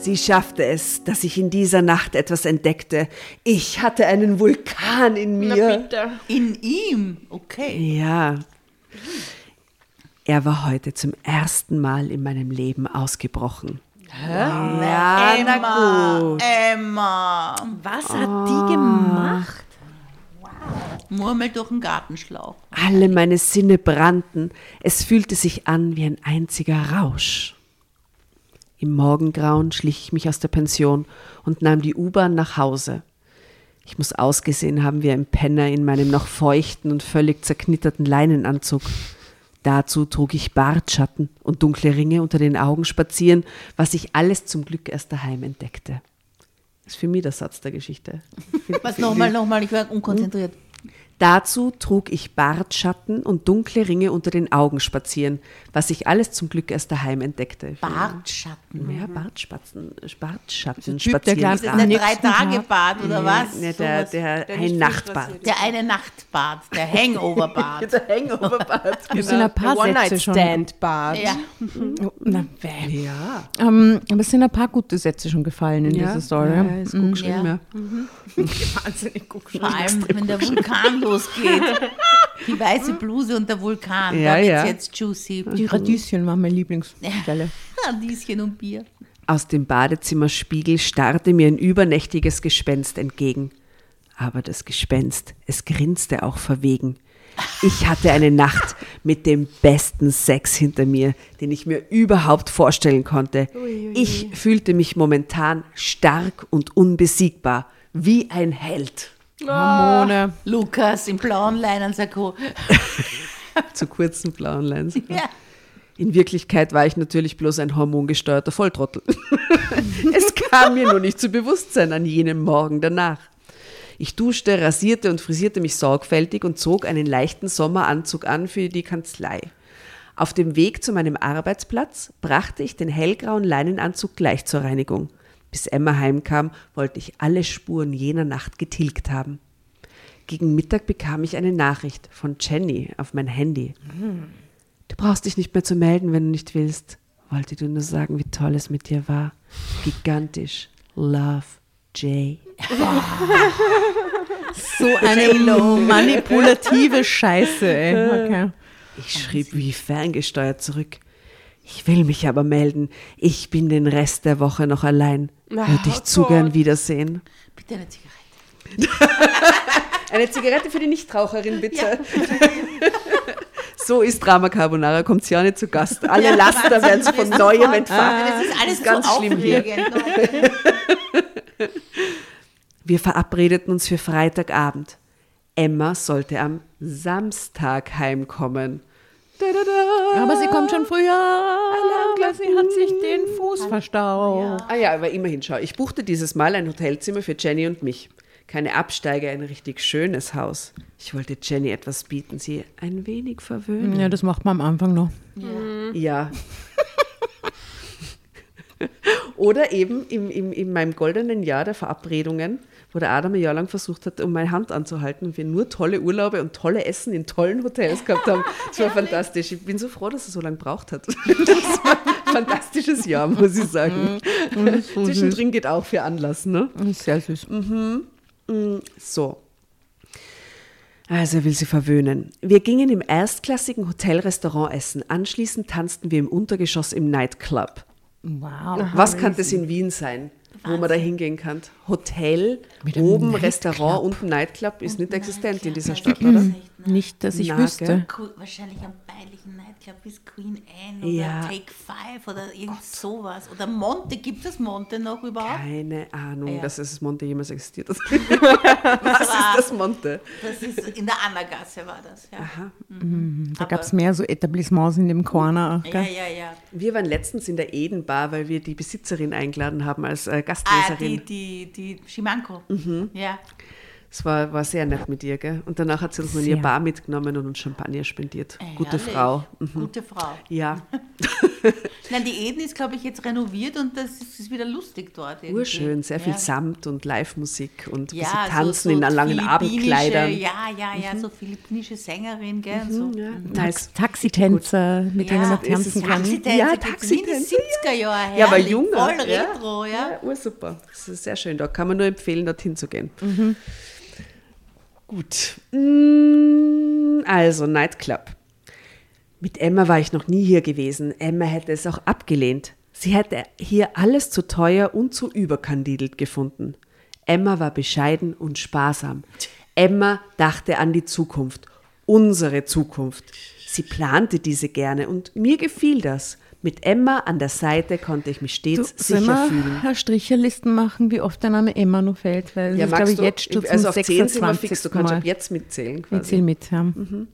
Sie schaffte es, dass ich in dieser Nacht etwas entdeckte. Ich hatte einen Vulkan in mir. Na bitte. In ihm? Okay. Ja. Er war heute zum ersten Mal in meinem Leben ausgebrochen. Hä? Ja, Emma, na gut. Emma. Was hat die gemacht? Murmel durch den Gartenschlauch. Alle meine Sinne brannten. Es fühlte sich an wie ein einziger Rausch. Im Morgengrauen schlich ich mich aus der Pension und nahm die U-Bahn nach Hause. Ich muss ausgesehen haben wie ein Penner in meinem noch feuchten und völlig zerknitterten Leinenanzug. Dazu trug ich Bartschatten und dunkle Ringe unter den Augen spazieren, was ich alles zum Glück erst daheim entdeckte. Das ist für mich der Satz der Geschichte. Was nochmal, nochmal, ich war unkonzentriert. Dazu trug ich Bartschatten und dunkle Ringe unter den Augen spazieren, was ich alles zum Glück erst daheim entdeckte. Bartschatten? Ja, Bartschatten, Bartschatten spazieren. Der ist das ein Drei-Tage-Bad oder was? Nee, der, der, der Ein-Nacht-Bad. Der eine Nachtbad, der Hangover-Bad. der Hangover-Bad, genau. sind ein paar One-Night-Stand-Bad. Ja. Na, ja. Ähm, aber es sind ein paar gute Sätze schon gefallen in ja. dieser Story. Ja, ist gut geschrieben, ja. Mhm. Wahnsinnig gut geschrieben. Vor allem, wenn der Vulkan losgeht. Die weiße Bluse und der Vulkan. Ja, da ja. jetzt juicy. Die Radieschen waren meine Lieblingsstelle. Radieschen und Bier. Aus dem Badezimmerspiegel starrte mir ein übernächtiges Gespenst entgegen. Aber das Gespenst, es grinste auch verwegen. Ich hatte eine Nacht mit dem besten Sex hinter mir, den ich mir überhaupt vorstellen konnte. Ich fühlte mich momentan stark und unbesiegbar, wie ein Held. Hormone. Lukas im blauen Leinensakko. Zu kurzen blauen Leinensakko. Ja. In Wirklichkeit war ich natürlich bloß ein hormongesteuerter Volltrottel. es kam mir nur nicht zu Bewusstsein an jenem Morgen danach. Ich duschte, rasierte und frisierte mich sorgfältig und zog einen leichten Sommeranzug an für die Kanzlei. Auf dem Weg zu meinem Arbeitsplatz brachte ich den hellgrauen Leinenanzug gleich zur Reinigung. Bis Emma heimkam, wollte ich alle Spuren jener Nacht getilgt haben. Gegen Mittag bekam ich eine Nachricht von Jenny auf mein Handy. Du brauchst dich nicht mehr zu melden, wenn du nicht willst. Wollte dir nur sagen, wie toll es mit dir war. Gigantisch. Love, Jay. so eine manipulative Scheiße, ey. Okay. Ich schrieb wie ferngesteuert zurück. Ich will mich aber melden. Ich bin den Rest der Woche noch allein. Würde ich oh zu gern wiedersehen. Bitte eine Zigarette. eine Zigarette für die Nichtraucherin, bitte. Ja. so ist Drama Carbonara, kommt sie auch nicht zu Gast. Alle ja, Laster werden von neuem entfacht. Das ist alles das ist ganz so schlimm hier. Wir verabredeten uns für Freitagabend. Emma sollte am Samstag heimkommen. Da, da, da. Aber sie kommt schon früher. Alarm, sie hat sich den Fuß verstaucht. Ah ja, aber immerhin, schau. Ich buchte dieses Mal ein Hotelzimmer für Jenny und mich. Keine Absteige, ein richtig schönes Haus. Ich wollte Jenny etwas bieten, sie ein wenig verwöhnen. Ja, das macht man am Anfang noch. Ja. ja. Oder eben im, im, in meinem goldenen Jahr der Verabredungen wo der Adam ein Jahr lang versucht hat, um meine Hand anzuhalten und wir nur tolle Urlaube und tolle Essen in tollen Hotels gehabt haben. Das war fantastisch. Ich bin so froh, dass er so lange braucht hat. Das war ein fantastisches Jahr, muss ich sagen. Mhm. So Zwischendrin süß. geht auch für Anlass, ne? Sehr süß. Mhm. mhm. So. Also er will sie verwöhnen. Wir gingen im erstklassigen Hotelrestaurant essen. Anschließend tanzten wir im Untergeschoss im Nightclub. Wow. Was kann das in Wien sein? Wo man da hingehen kann. Hotel, oben Nightclub. Restaurant, unten Nightclub ist und nicht existent in dieser Stadt, oder? Nicht, dass ich Na, wüsste. Wahrscheinlich am peinlichen Nightclub ist Queen Anne oder ja. Take Five oder irgend Gott. sowas. Oder Monte, gibt es Monte noch überhaupt? Keine Ahnung, ja. dass es Monte jemals existiert hat. Was ist das Monte? Das ist in der Annergasse war das, ja. Aha. Mhm. Da gab es mehr so Etablissements in dem Corner. Ja, ja, ja. Wir waren letztens in der Eden Bar, weil wir die Besitzerin eingeladen haben als äh, Gastleserin. Ah, die, die, die Schimanko. Mhm. Ja. Es war, war sehr nett mit ihr, gell? Und danach hat sie uns noch in ihr Bar mitgenommen und uns Champagner spendiert. Äh, Gute herrlich. Frau. Mhm. Gute Frau. Ja. Nein, die Eden ist, glaube ich, jetzt renoviert und das ist wieder lustig dort. Irgendwie. Urschön, sehr viel ja. Samt und Live-Musik und ja, sie tanzen so, so in langen Abendkleidern. Ja, ja, ja, mhm. so philippinische Sängerin, gell? Mhm, so. ja. Tax Taxitänzer, mit denen man tanzen kann. Taxitänzer, ja, Taxitänzer. 70er Jahre Ja, aber junger. Voll retro, ja. Ja, ursuper. Das ist sehr schön. Da kann man nur empfehlen, dorthin zu gehen. Mhm. Gut. Mm, also, Nightclub. Mit Emma war ich noch nie hier gewesen. Emma hätte es auch abgelehnt. Sie hätte hier alles zu teuer und zu überkandidelt gefunden. Emma war bescheiden und sparsam. Emma dachte an die Zukunft, unsere Zukunft. Sie plante diese gerne und mir gefiel das. Mit Emma an der Seite konnte ich mich stets du, sicher wir fühlen. Herr Stricherlisten machen, wie oft der Name Emma noch fällt, weil ja, das glaube ich jetzt schon also auf 10 sind wir fix, du kannst ab jetzt mitzählen quasi. Mitzählen mit, ja. Mhm.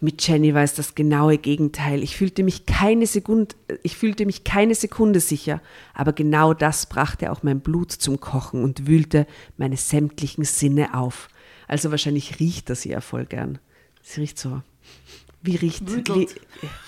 Mit Jenny war es das genaue Gegenteil. Ich fühlte mich keine Sekunde, ich fühlte mich keine Sekunde sicher, aber genau das brachte auch mein Blut zum Kochen und wühlte meine sämtlichen Sinne auf. Also wahrscheinlich riecht das ja voll gern. Sie riecht so wie riecht. Wie,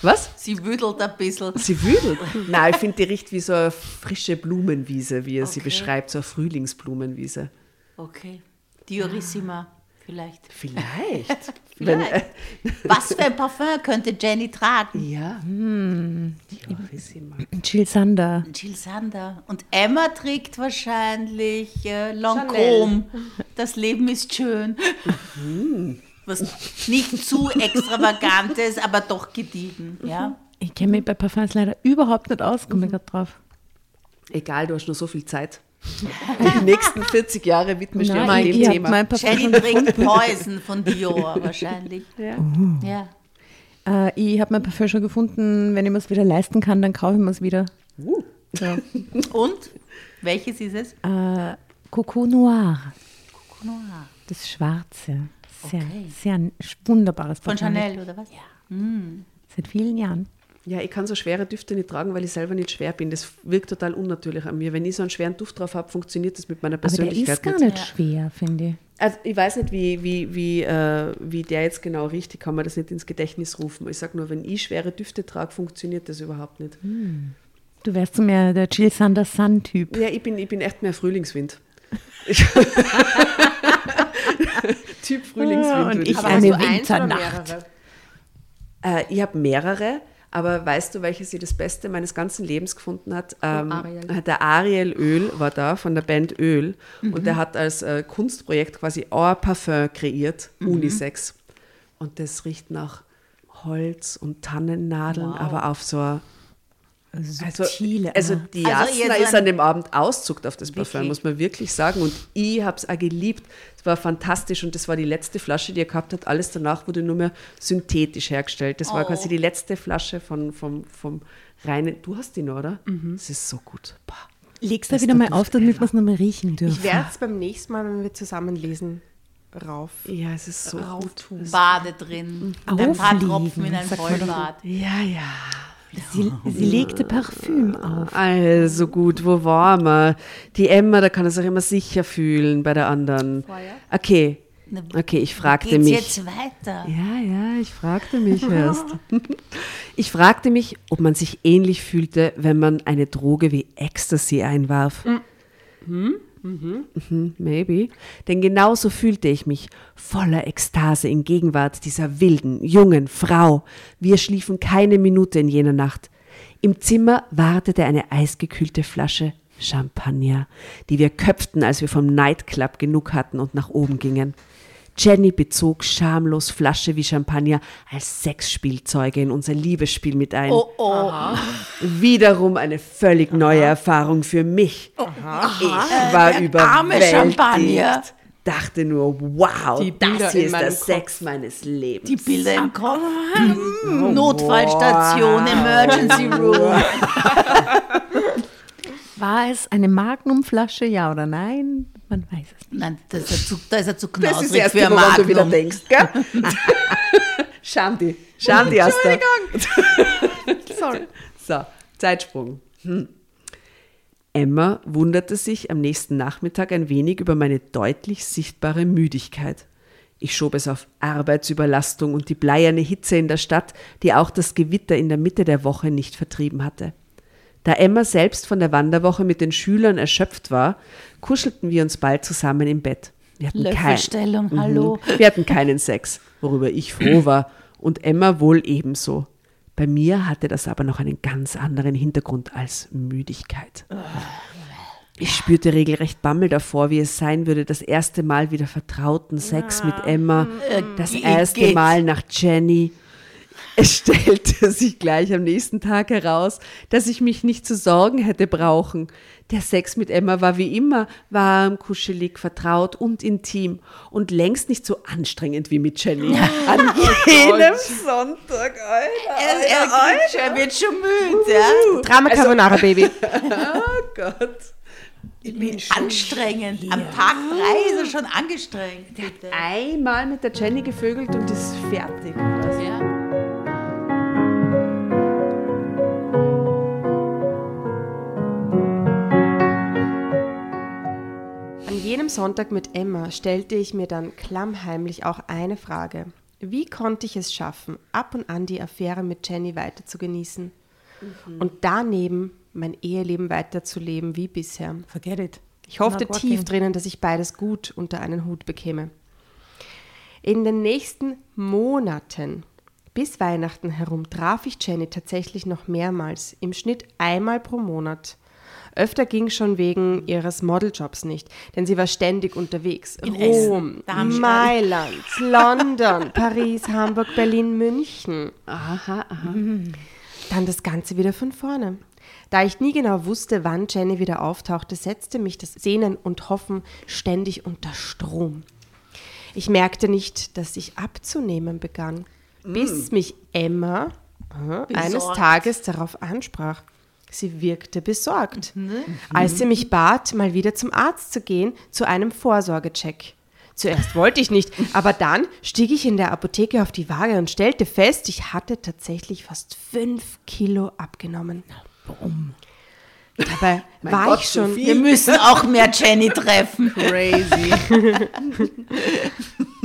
was? Sie wüdelt ein bisschen. Sie wüdelt? Nein, ich finde, die riecht wie so eine frische Blumenwiese, wie er okay. sie beschreibt, so eine Frühlingsblumenwiese. Okay. Diorissima, vielleicht. Vielleicht. vielleicht. Wenn, äh, Was für ein Parfum könnte Jenny tragen? Ja. Hm. Diorissima. Jill Sander. Jill Sander. Und Emma trägt wahrscheinlich äh, Lancôme. Das Leben ist schön. Mhm was nicht zu extravagant ist, aber doch gediegen. Ja? Ich kenne mich bei Parfums leider überhaupt nicht aus, komme mhm. gerade drauf. Egal, du hast nur so viel Zeit. Die nächsten 40 Jahre widmest du dir dem Thema. Mein Jenny trinkt Poison von Dior wahrscheinlich. Ja. Uh. ja. Äh, ich habe mein Parfum schon gefunden. Wenn ich mir es wieder leisten kann, dann kaufe ich mir es wieder. Uh. Ja. Und? Welches ist es? Äh, Coco Noir. Coco Noir. Das Schwarze. Sehr, okay. sehr wunderbares Von Chanel oder was? Ja. Mm. Seit vielen Jahren. Ja, ich kann so schwere Düfte nicht tragen, weil ich selber nicht schwer bin. Das wirkt total unnatürlich an mir. Wenn ich so einen schweren Duft drauf habe, funktioniert das mit meiner Persönlichkeit Aber der ist gar nicht, nicht schwer, finde ich. Also ich weiß nicht, wie, wie, wie, äh, wie der jetzt genau riecht. Ich kann mir das nicht ins Gedächtnis rufen. Ich sage nur, wenn ich schwere Düfte trage, funktioniert das überhaupt nicht. Hm. Du wärst so mehr der Jill Sanders Sun-Typ. Ja, ich bin, ich bin echt mehr Frühlingswind. typ Frühlingswind. Ja, und ich eine Winternacht. Äh, ich habe mehrere, aber weißt du, welches sie das Beste meines ganzen Lebens gefunden hat? Ähm, Ariel. Äh, der Ariel Öl war da von der Band Öl mhm. und der hat als äh, Kunstprojekt quasi Our Parfum kreiert, mhm. Unisex. Und das riecht nach Holz und Tannennadeln, wow. aber auf so eine Subtile. Also, also die also Jasna ist an dem Abend auszuckt auf das Parfum, muss man wirklich sagen. Und ich habe es auch geliebt. Es war fantastisch und das war die letzte Flasche, die er gehabt hat. Alles danach wurde nur mehr synthetisch hergestellt. Das oh. war quasi die letzte Flasche von, vom, vom reinen. Du hast die noch, oder? Mhm. Das ist so gut. Boah. Legst du wieder mal auf, damit wir es nochmal riechen dürfen. Ich werde es beim nächsten Mal, wenn wir zusammen lesen, rauf. Ja, es ist so gut. Bade drin. Ein paar Tropfen in ein Vollbad. Ja, ja. Sie, sie, legte Parfüm auf. Also gut, wo war man? Die Emma, da kann er sich immer sicher fühlen bei der anderen. Okay, okay, ich fragte Geht's mich. jetzt weiter? Ja, ja, ich fragte mich erst. Ich fragte mich, ob man sich ähnlich fühlte, wenn man eine Droge wie Ecstasy einwarf. Mhm. Mhm. Mhm, maybe. Denn genauso fühlte ich mich, voller Ekstase in Gegenwart dieser wilden, jungen Frau. Wir schliefen keine Minute in jener Nacht. Im Zimmer wartete eine eisgekühlte Flasche Champagner, die wir köpften, als wir vom Nightclub genug hatten und nach oben gingen. Jenny bezog schamlos Flasche wie Champagner als Sexspielzeuge in unser Liebesspiel mit ein. Oh, oh. Wiederum eine völlig neue Erfahrung für mich. Aha. Ich war äh, überwältigt. Champagner. Dachte nur, wow, das hier ist der Kopf. Sex meines Lebens. Die Bilder im Kopf. Oh, Notfallstation, Emergency Room. War es eine Magnumflasche, ja oder nein? Man weiß es nicht. Nein, das ist zu, da ist er zu knausrig das ist erst für Magnum. du wieder denkst, gell? Schandi. Schandi hast du. Sorry. So, Zeitsprung. Hm. Emma wunderte sich am nächsten Nachmittag ein wenig über meine deutlich sichtbare Müdigkeit. Ich schob es auf Arbeitsüberlastung und die bleierne Hitze in der Stadt, die auch das Gewitter in der Mitte der Woche nicht vertrieben hatte. Da Emma selbst von der Wanderwoche mit den Schülern erschöpft war, kuschelten wir uns bald zusammen im Bett. Wir hatten Löffelstellung, kein, hallo. Mhm. Wir hatten keinen Sex, worüber ich froh war und Emma wohl ebenso. Bei mir hatte das aber noch einen ganz anderen Hintergrund als Müdigkeit. Ich spürte regelrecht Bammel davor, wie es sein würde, das erste Mal wieder vertrauten Sex mit Emma, äh, das erste Mal nach Jenny Es stellte sich gleich am nächsten Tag heraus, dass ich mich nicht zu sorgen hätte brauchen. Der Sex mit Emma war wie immer warm, kuschelig, vertraut und intim und längst nicht so anstrengend wie mit Jenny. An jedem oh Sonntag, Alter. Alter, er, Alter. er wird schon müde, ja. Drama also- Carbonara, also, Baby. oh Gott. Ich bin anstrengend. Am Tag drei ist er schon angestrengt. Der hat einmal mit der Jenny gevögelt und ist fertig. Ja. Jenem Sonntag mit Emma stellte ich mir dann klammheimlich auch eine Frage. Wie konnte ich es schaffen, ab und an die Affäre mit Jenny weiter zu genießen mhm. und daneben mein Eheleben weiterzuleben wie bisher? Forget it. Ich hoffte tief drinnen, dass ich beides gut unter einen Hut bekäme. In den nächsten Monaten bis Weihnachten herum traf ich Jenny tatsächlich noch mehrmals, im Schnitt einmal pro Monat. Öfter ging schon wegen ihres Modeljobs nicht, denn sie war ständig unterwegs. In Rom, Mailand, London, Paris, Hamburg, Berlin, München. Aha, aha. Dann das Ganze wieder von vorne. Da ich nie genau wusste, wann Jenny wieder auftauchte, setzte mich das Sehnen und Hoffen ständig unter Strom. Ich merkte nicht, dass ich abzunehmen begann, mm. bis mich Emma äh, eines Tages darauf ansprach. Sie wirkte besorgt, mhm. als sie mich bat, mal wieder zum Arzt zu gehen, zu einem Vorsorgecheck. Zuerst wollte ich nicht, aber dann stieg ich in der Apotheke auf die Waage und stellte fest, ich hatte tatsächlich fast fünf Kilo abgenommen. Warum? Dabei war Gott, ich schon. So wir müssen auch mehr Jenny treffen. Crazy.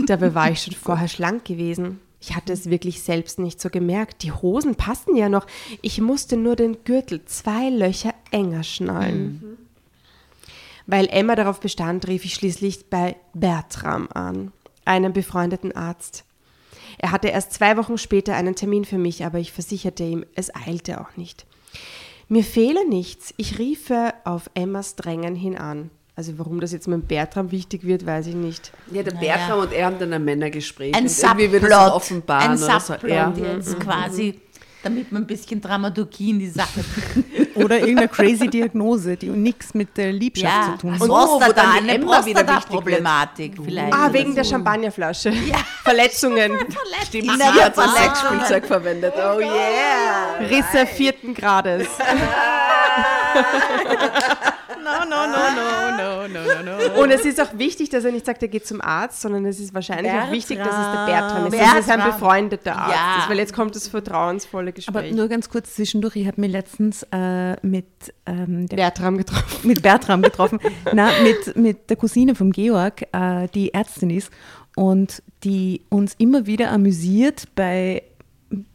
Dabei war ich schon vorher schlank gewesen. Ich hatte es wirklich selbst nicht so gemerkt. Die Hosen passten ja noch. Ich musste nur den Gürtel zwei Löcher enger schnallen. Mhm. Weil Emma darauf bestand, rief ich schließlich bei Bertram an, einem befreundeten Arzt. Er hatte erst zwei Wochen später einen Termin für mich, aber ich versicherte ihm, es eilte auch nicht. Mir fehle nichts. Ich riefe auf Emmas Drängen hin an. Also warum das jetzt mit Bertram wichtig wird, weiß ich nicht. Ja, der naja. Bertram und er haben dann ein Männergespräch. Ein Subplot. Wird das offenbaren ein Subplot so. jetzt mhm. quasi, damit man ein bisschen Dramaturgie in die Sache Oder irgendeine crazy Diagnose, die nichts mit der Liebschaft ja. zu tun hat. Und oh, wo dann eine Prostata-Problematik vielleicht. Ah, wegen so. der Champagnerflasche. Ja. Verletzungen. Stimmt, sie hat so Sexspielzeug verwendet. Oh yeah. Risse vierten Grades. no, no, no, no, no, no, no, no. Und es ist auch wichtig, dass er nicht sagt, er geht zum Arzt, sondern es ist wahrscheinlich Bertram. auch wichtig, dass es der Bertram ist. Bertram. Dass es ein befreundeter Arzt ja. ist, weil jetzt kommt das vertrauensvolle Gespräch. Aber nur ganz kurz zwischendurch, ich habe mir letztens äh, mit ähm, Bertram getroffen. Mit Bertram getroffen. Na, mit, mit der Cousine vom Georg, äh, die Ärztin ist und die uns immer wieder amüsiert bei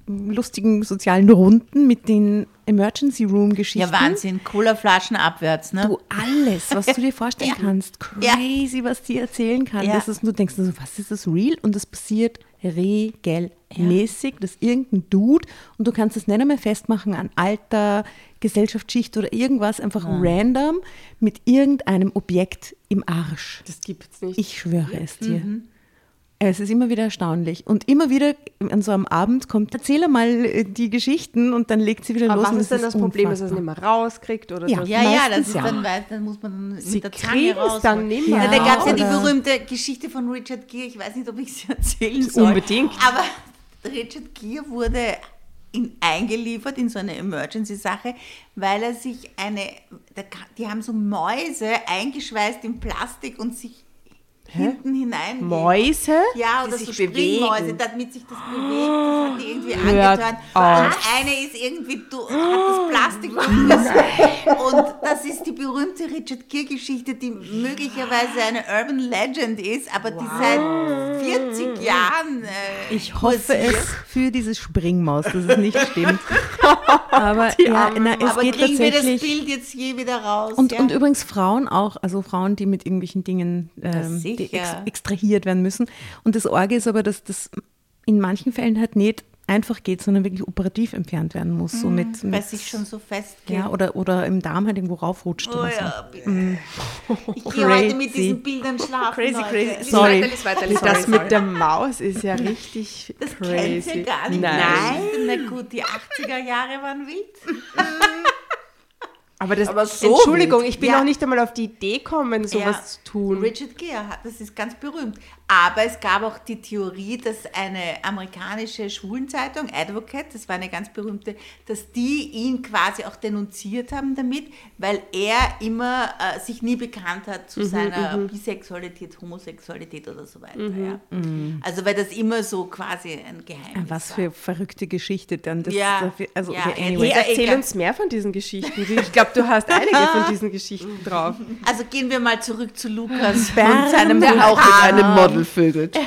lustigen sozialen Runden mit den Emergency Room Geschichten. Ja, Wahnsinn, Colaflaschen abwärts, ne? Du, alles, was du dir vorstellen ja. kannst. Crazy, ja. was die erzählen kann. Ja. Das ist, du denkst, also, was ist das real? Und das passiert regelmäßig, ja. dass irgendein Dude, und du kannst es nicht einmal festmachen an Alter, Gesellschaftsschicht oder irgendwas, einfach random mit irgendeinem Objekt im Arsch. Das gibt es nicht. Ich schwöre es dir. Mhm. Es ist immer wieder erstaunlich. Und immer wieder an so einem Abend kommt, erzähle mal äh, die Geschichten und dann legt sie wieder Aber los. Was ist denn das Problem, dass er es nicht mehr rauskriegt? Oder ja, ja, ja, das ist ja. dann, dann muss man sie mit der Zange raus. dann nicht mehr. Ja, da gab es ja die berühmte Geschichte von Richard Gere, ich weiß nicht, ob ich sie erzählen soll. Unbedingt. Aber Richard Gere wurde in, eingeliefert in so eine Emergency-Sache, weil er sich eine, die haben so Mäuse eingeschweißt in Plastik und sich hinten hinein. Mäuse? Ja, oder so Springmäuse, damit sich das bewegt. Das hat die irgendwie Hört angetan. Und eine ist irgendwie, du, hat das Plastik Und das ist die berühmte Richard Gere-Geschichte, die möglicherweise eine Urban Legend ist, aber die seit 40 Jahren. Äh, ich hoffe es für diese Springmaus, dass es nicht stimmt. aber ja, na, es aber geht kriegen wir das Bild jetzt je wieder raus? Und, ja? und übrigens Frauen auch, also Frauen, die mit irgendwelchen Dingen. Ähm, die ex extrahiert werden müssen. Und das Orge ist aber, dass das in manchen Fällen halt nicht einfach geht, sondern wirklich operativ entfernt werden muss. Mhm, so mit, mit, weil sich schon so fest Ja, oder, oder im Darm halt irgendwo raufrutscht. Oh, oder so. ja, mhm. Ich gehe heute mit diesen Bildern schlafen. Crazy, heute. crazy. Sorry. Weiter, weiter, sorry. Das mit der Maus ist ja richtig das crazy. Das kennt ihr gar nicht. Nein. Na gut, die 80er Jahre waren wild. Aber, das, Aber so Entschuldigung, wild. ich bin ja. noch nicht einmal auf die Idee gekommen, sowas ja. zu tun. Richard Gere, das ist ganz berühmt. Aber es gab auch die Theorie, dass eine amerikanische Schwulenzeitung, Advocate, das war eine ganz berühmte, dass die ihn quasi auch denunziert haben damit, weil er immer äh, sich nie bekannt hat zu mhm, seiner mhm. Bisexualität, Homosexualität oder so weiter. Mhm, ja. Mhm. Also weil das immer so quasi ein Geheimnis Was für verrückte Geschichte dann. Das ja, also, ja, anyway. hey, erzähl uns mehr von diesen Geschichten. Ich glaube, du hast einige von diesen Geschichten drauf. Also gehen wir mal zurück zu Lukas und seinem der auch mit einem Model vögelt.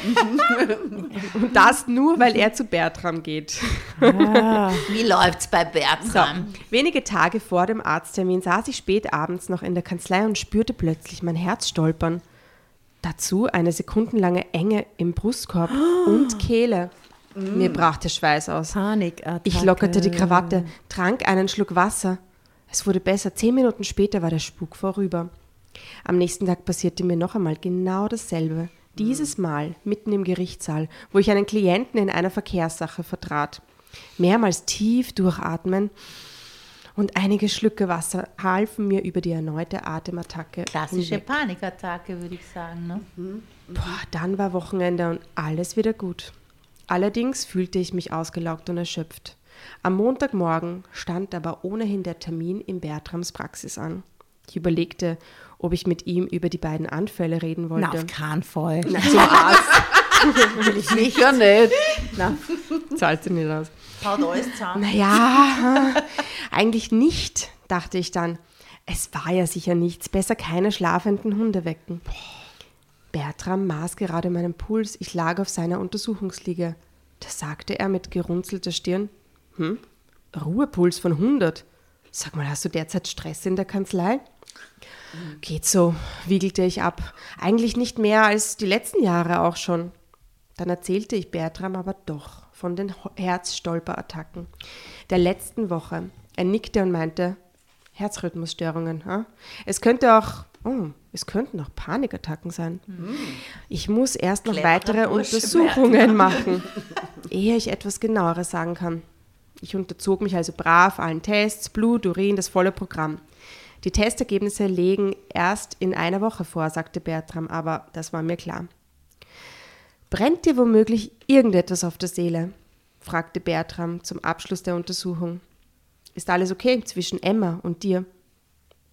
Und das nur, weil er zu Bertram geht. Ah. Wie läuft's bei Bertram? So, wenige Tage vor dem Arzttermin saß ich spät abends noch in der Kanzlei und spürte plötzlich mein Herz stolpern. Dazu eine sekundenlange Enge im Brustkorb oh. und Kehle. Mm. Mir brach der Schweiß aus. Panikattacke. Ich lockerte die Krawatte, trank einen Schluck Wasser. Es wurde besser. Zehn Minuten später war der Spuk vorüber. Am nächsten Tag passierte mir noch einmal genau dasselbe. Dieses Mal mitten im Gerichtssaal, wo ich einen Klienten in einer Verkehrssache vertrat. Mehrmals tief durchatmen und einige Schlücke Wasser halfen mir über die erneute Atemattacke. Klassische hinweg. Panikattacke, würde ich sagen. Ne? Mhm. Boah, dann war Wochenende und alles wieder gut. Allerdings fühlte ich mich ausgelaugt und erschöpft. Am Montagmorgen stand aber ohnehin der Termin in Bertrams Praxis an. Ich überlegte, ob ich mit ihm über die beiden Anfälle reden wollte. Na, auf keinen Fall. Na, zum Arzt. Will ich nicht. Ja, nicht. Na, zahlt sie nicht aus. Haut alles zusammen. Naja, eigentlich nicht, dachte ich dann. Es war ja sicher nichts. Besser keine schlafenden Hunde wecken. Bertram maß gerade meinen Puls. Ich lag auf seiner Untersuchungsliege. Da sagte er mit gerunzelter Stirn: Hm, Ruhepuls von 100. Sag mal, hast du derzeit Stress in der Kanzlei? Geht so, wiegelte ich ab. Eigentlich nicht mehr als die letzten Jahre auch schon. Dann erzählte ich Bertram aber doch von den Herzstolperattacken der letzten Woche. Er nickte und meinte, Herzrhythmusstörungen. Ha? Es könnte auch, oh, es könnten auch Panikattacken sein. Mhm. Ich muss erst noch Cleverer weitere Untersuchungen machen, ehe ich etwas genaueres sagen kann. Ich unterzog mich also brav allen Tests, Blut, Urin, das volle Programm. Die Testergebnisse legen erst in einer Woche vor, sagte Bertram, aber das war mir klar. Brennt dir womöglich irgendetwas auf der Seele? fragte Bertram zum Abschluss der Untersuchung. Ist alles okay zwischen Emma und dir?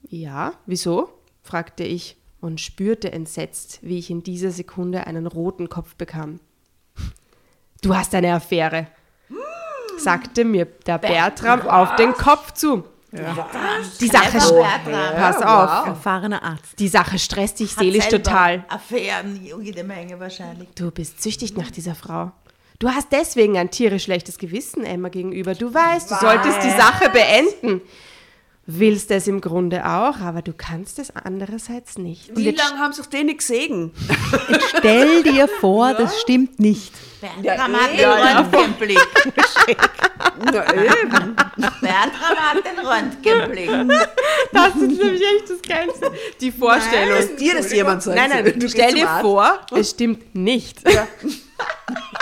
Ja, wieso? fragte ich und spürte entsetzt, wie ich in dieser Sekunde einen roten Kopf bekam. Du hast eine Affäre, sagte mir der Bertram auf den Kopf zu. Ja. Die Sache, pass auf, wow. erfahrener Arzt. Die Sache stresst dich seelisch total. Affären, jede Menge wahrscheinlich. Du bist süchtig nach dieser Frau. Du hast deswegen ein tierisch schlechtes Gewissen Emma gegenüber. Du weißt, du solltest die Sache beenden willst es im Grunde auch, aber du kannst es andererseits nicht. Wie lange haben sich die nicht gesehen? Stell dir vor, ja. das stimmt nicht. Bertram ja, hat den Röntgenblick. Na eben. Bertram hat den Röntgenblick. Das ist nämlich echt das Geilste. Die Vorstellung. Nein, dass dir das jemand sagt. Nein, nein, du stell dir vor, es stimmt nicht. Ja.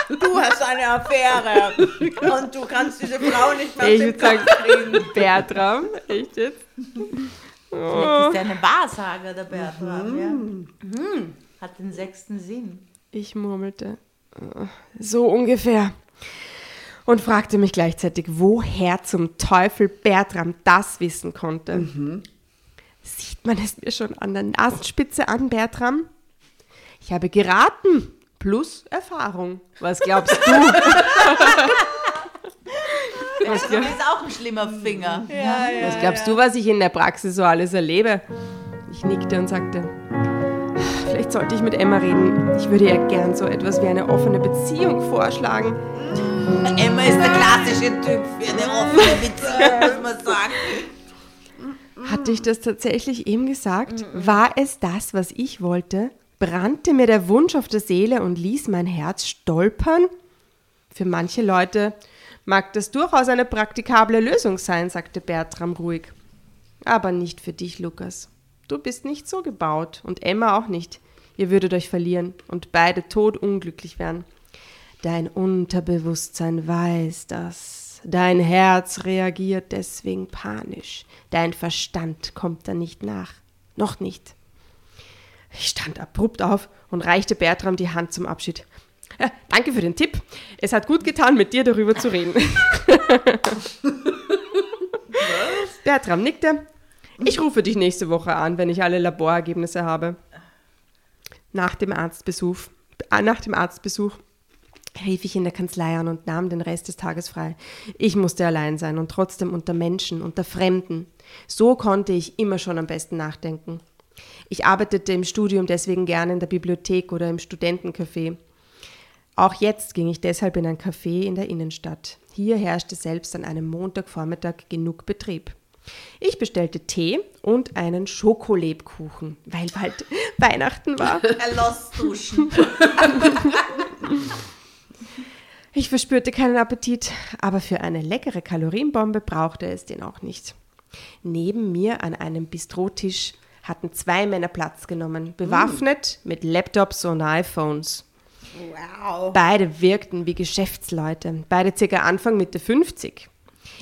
Du hast eine Affäre und du kannst diese Frau nicht mehr ich aus dem Kopf kriegen. Bertram, echt jetzt? Vielleicht ist er eine Wahrsager, der Bertram. Mhm. Ja. Mhm. Hat den sechsten Sinn. Ich murmelte. So ungefähr. Und fragte mich gleichzeitig, woher zum Teufel Bertram das wissen konnte. Mhm. Sieht man es mir schon an der Nasenspitze an, Bertram? Ich habe geraten plus Erfahrung. Was glaubst du? was glaub... ist auch ein schlimmer Finger. Ja, ja, was glaubst ja. du, was ich in der Praxis so alles erlebe? Ich nickte und sagte, vielleicht sollte ich mit Emma reden. Ich würde ihr gern so etwas wie eine offene Beziehung vorschlagen. Emma ist der klassische Typ für eine offene Beziehung, muss man sagen. Hatte ich das tatsächlich eben gesagt? War es das, was ich wollte? Brannte mir der Wunsch auf der Seele und ließ mein Herz stolpern? Für manche Leute mag das durchaus eine praktikable Lösung sein, sagte Bertram ruhig. Aber nicht für dich, Lukas. Du bist nicht so gebaut und Emma auch nicht. Ihr würdet euch verlieren und beide todunglücklich werden. Dein Unterbewusstsein weiß das. Dein Herz reagiert deswegen panisch. Dein Verstand kommt da nicht nach. Noch nicht. Ich stand abrupt auf und reichte Bertram die Hand zum Abschied. Ja, danke für den Tipp. Es hat gut getan, mit dir darüber zu reden. Bertram nickte. Ich rufe dich nächste Woche an, wenn ich alle Laborergebnisse habe. Nach dem Arztbesuch, äh, nach dem Arztbesuch rief ich in der Kanzlei an und nahm den Rest des Tages frei. Ich musste allein sein und trotzdem unter Menschen, unter Fremden. So konnte ich immer schon am besten nachdenken. Ich arbeitete im Studium deswegen gerne in der Bibliothek oder im Studentencafé. Auch jetzt ging ich deshalb in ein Café in der Innenstadt. Hier herrschte selbst an einem Montagvormittag genug Betrieb. Ich bestellte Tee und einen Schokolebkuchen, weil bald Weihnachten war. duschen. ich verspürte keinen Appetit, aber für eine leckere Kalorienbombe brauchte es den auch nicht. Neben mir an einem Bistrotisch hatten zwei Männer Platz genommen, bewaffnet mm. mit Laptops und iPhones. Wow. Beide wirkten wie Geschäftsleute, beide circa Anfang Mitte 50.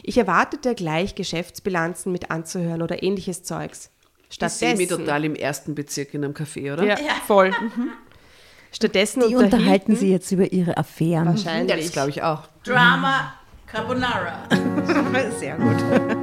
Ich erwartete gleich Geschäftsbilanzen mit anzuhören oder ähnliches Zeugs. Stattdessen, ich sehe total im ersten Bezirk in einem Café, oder? Ja, ja. voll. Mhm. Stattdessen Die unterhalten sie jetzt über ihre Affären. Wahrscheinlich. Ja, das glaube ich auch. Drama Carbonara. Sehr gut.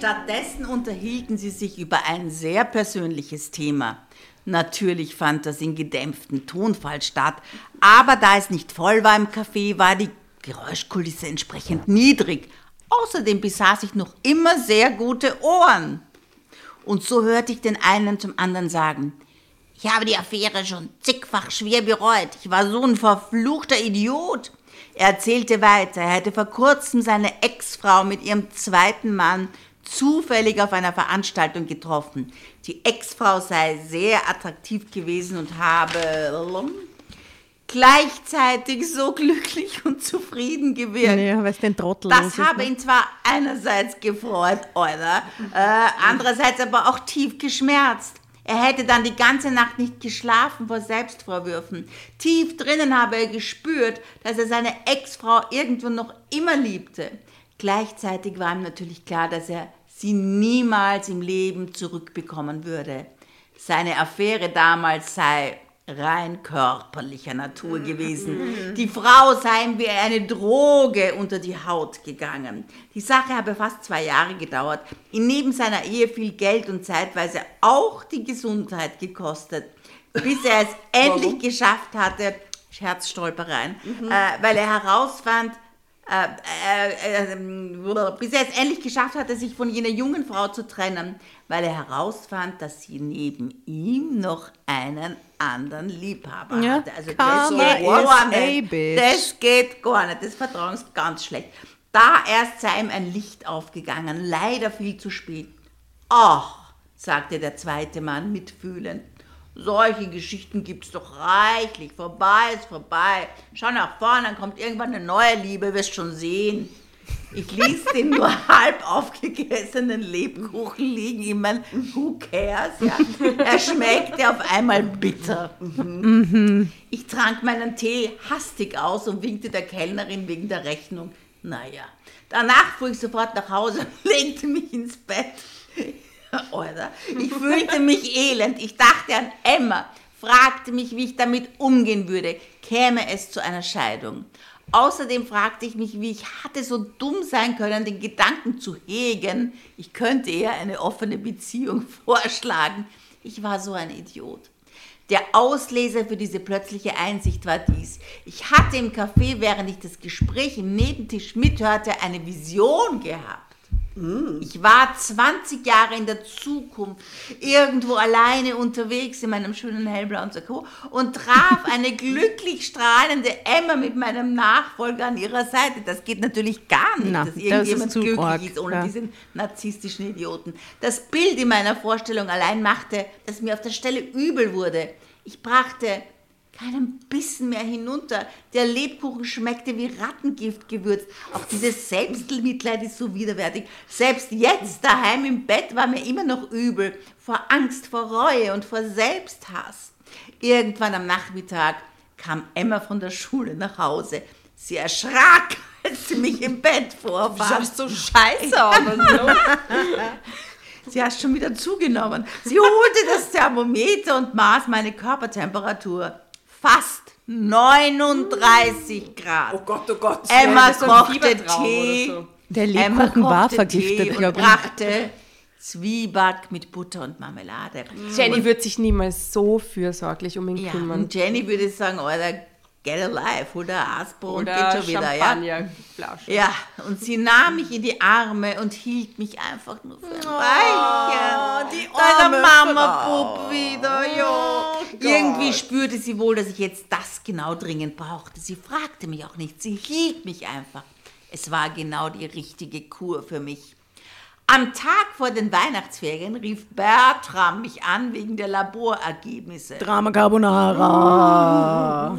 Stattdessen unterhielten sie sich über ein sehr persönliches Thema. Natürlich fand das in gedämpftem Tonfall statt, aber da es nicht voll war im Café, war die Geräuschkulisse entsprechend niedrig. Außerdem besaß ich noch immer sehr gute Ohren. Und so hörte ich den einen zum anderen sagen, ich habe die Affäre schon zigfach schwer bereut. Ich war so ein verfluchter Idiot. Er erzählte weiter, er hätte vor kurzem seine Ex-Frau mit ihrem zweiten Mann zufällig auf einer Veranstaltung getroffen. Die Ex-Frau sei sehr attraktiv gewesen und habe gleichzeitig so glücklich und zufrieden gewirkt. Ja, was den Trottel Das habe ne? ihn zwar einerseits gefreut, oder, äh, andererseits aber auch tief geschmerzt. Er hätte dann die ganze Nacht nicht geschlafen vor Selbstvorwürfen. Tief drinnen habe er gespürt, dass er seine Ex-Frau irgendwo noch immer liebte. Gleichzeitig war ihm natürlich klar, dass er sie niemals im Leben zurückbekommen würde. Seine Affäre damals sei rein körperlicher Natur gewesen. Die Frau sei ihm wie eine Droge unter die Haut gegangen. Die Sache habe fast zwei Jahre gedauert, ihn neben seiner Ehe viel Geld und zeitweise auch die Gesundheit gekostet, bis er es endlich geschafft hatte, Scherzstolpereien, mhm. äh, weil er herausfand, äh, äh, äh, bis er es endlich geschafft hatte, sich von jener jungen Frau zu trennen, weil er herausfand, dass sie neben ihm noch einen anderen Liebhaber ja, hatte. Also das geht gar nicht. Das geht gar nicht. Das Vertrauen ist ganz schlecht. Da erst sei ihm ein Licht aufgegangen, leider viel zu spät. Ach, sagte der zweite Mann mitfühlend, solche Geschichten gibt es doch reichlich. Vorbei ist vorbei. Schau nach vorne, dann kommt irgendwann eine neue Liebe, wirst schon sehen. Ich ließ den nur halb aufgegessenen Lebkuchen liegen. Ich meine, who cares? Ja? Er schmeckte auf einmal bitter. Mhm. Ich trank meinen Tee hastig aus und winkte der Kellnerin wegen der Rechnung. Naja, danach fuhr ich sofort nach Hause und legte mich ins Bett. Oder? Ich fühlte mich elend. Ich dachte an Emma, fragte mich, wie ich damit umgehen würde, käme es zu einer Scheidung. Außerdem fragte ich mich, wie ich hatte so dumm sein können, den Gedanken zu hegen, ich könnte ihr eine offene Beziehung vorschlagen. Ich war so ein Idiot. Der Auslöser für diese plötzliche Einsicht war dies. Ich hatte im Café, während ich das Gespräch im Nebentisch mithörte, eine Vision gehabt. Ich war 20 Jahre in der Zukunft, irgendwo alleine unterwegs in meinem schönen hellblauen Sakko und traf eine glücklich strahlende Emma mit meinem Nachfolger an ihrer Seite. Das geht natürlich gar nicht, Na, dass irgendjemand das glücklich arg, ist ohne ja. diesen narzisstischen Idioten. Das Bild in meiner Vorstellung allein machte, dass mir auf der Stelle übel wurde. Ich brachte keinen Bissen mehr hinunter. Der Lebkuchen schmeckte wie Rattengift gewürzt. Auch dieses Selbstmitleid ist so widerwärtig. Selbst jetzt daheim im Bett war mir immer noch übel. Vor Angst, vor Reue und vor Selbsthass. Irgendwann am Nachmittag kam Emma von der Schule nach Hause. Sie erschrak, als sie mich im Bett vorfand. Du schaust so scheiße aus. Sie hat schon wieder zugenommen. Sie holte das Thermometer und maß meine Körpertemperatur. Fast 39 Grad. Oh Gott, oh Gott. Emma kochte Tee. So. Der Lebkuchen war vergiftet, Tee und brachte Zwieback mit Butter und Marmelade. Jenny und wird sich niemals so fürsorglich um ihn ja, kümmern. Und Jenny würde sagen, Alter, get alive, hol der Aspo und geht schon wieder. Ja? ja, und sie nahm mich in die Arme und hielt mich einfach nur für ein oh, Weilchen. Die Deine Mama Bub wieder, ja. Oh, Irgendwie spürte sie wohl, dass ich jetzt das genau dringend brauchte. Sie fragte mich auch nicht, sie hielt mich einfach. Es war genau die richtige Kur für mich. Am Tag vor den Weihnachtsferien rief Bertram mich an wegen der Laborergebnisse. Drama Carbonara.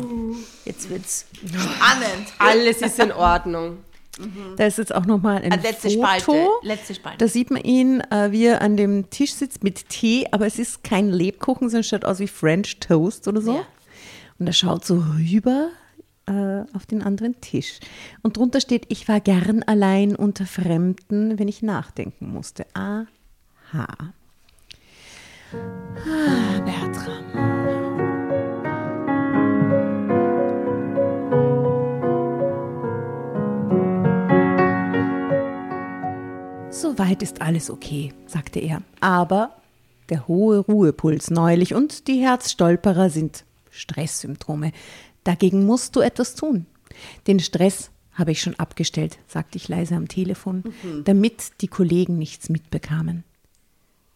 Jetzt wird's spannend. Alles ist in Ordnung. Mhm. Da ist jetzt auch nochmal ein letzte Foto. Spalte. Letzte Spalte. Da sieht man ihn, äh, wie er an dem Tisch sitzt mit Tee, aber es ist kein Lebkuchen, sondern schaut aus wie French Toast oder so. Ja. Und er schaut so rüber äh, auf den anderen Tisch. Und drunter steht, ich war gern allein unter Fremden, wenn ich nachdenken musste. Aha. Ah, Bertram. Soweit ist alles okay, sagte er. Aber der hohe Ruhepuls neulich und die Herzstolperer sind Stresssymptome. Dagegen musst du etwas tun. Den Stress habe ich schon abgestellt, sagte ich leise am Telefon, mhm. damit die Kollegen nichts mitbekamen.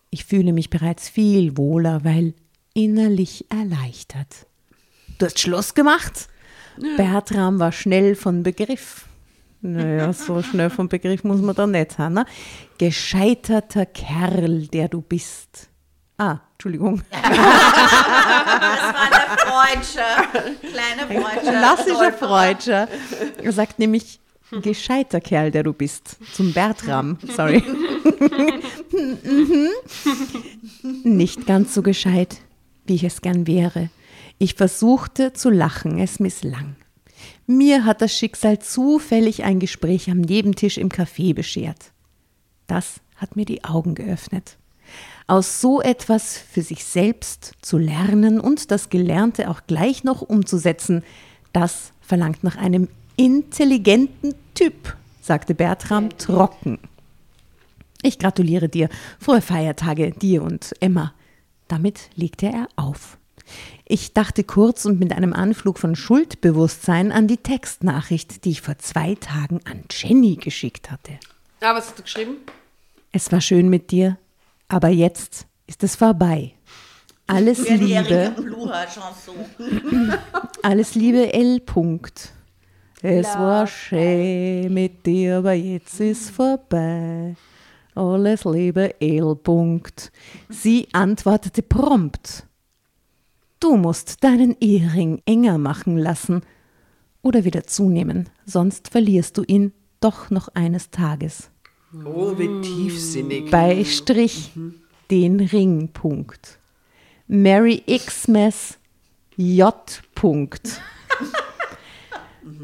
Ich fühle mich bereits viel wohler, weil innerlich erleichtert. Du hast Schluss gemacht? Bertram war schnell von Begriff. Naja, so schnell von Begriff muss man da nicht haben. Ne? Gescheiterter Kerl, der du bist. Ah, Entschuldigung. das war der Freudscher. Kleine Freudscher. Klassischer Freudscher. Er sagt nämlich, gescheiter Kerl, der du bist. Zum Bertram. Sorry. Nicht ganz so gescheit, wie ich es gern wäre. Ich versuchte zu lachen, es misslang. Mir hat das Schicksal zufällig ein Gespräch am Nebentisch im Café beschert. Das hat mir die Augen geöffnet. Aus so etwas für sich selbst zu lernen und das Gelernte auch gleich noch umzusetzen, das verlangt nach einem intelligenten Typ, sagte Bertram trocken. Ich gratuliere dir. Frohe Feiertage, dir und Emma. Damit legte er auf. Ich dachte kurz und mit einem Anflug von Schuldbewusstsein an die Textnachricht, die ich vor zwei Tagen an Jenny geschickt hatte. Ah, was hast du geschrieben? Es war schön mit dir, aber jetzt ist es vorbei. Alles Liebe. Alles Liebe L. -Punkt. Es war schön mit dir, aber jetzt ist vorbei. Alles Liebe L. -Punkt. Sie antwortete prompt. Du musst deinen Ehering enger machen lassen oder wieder zunehmen, sonst verlierst du ihn doch noch eines Tages. Oh, wie tiefsinnig. Bei Strich mhm. den Ringpunkt. Mary Xmas J. Punkt.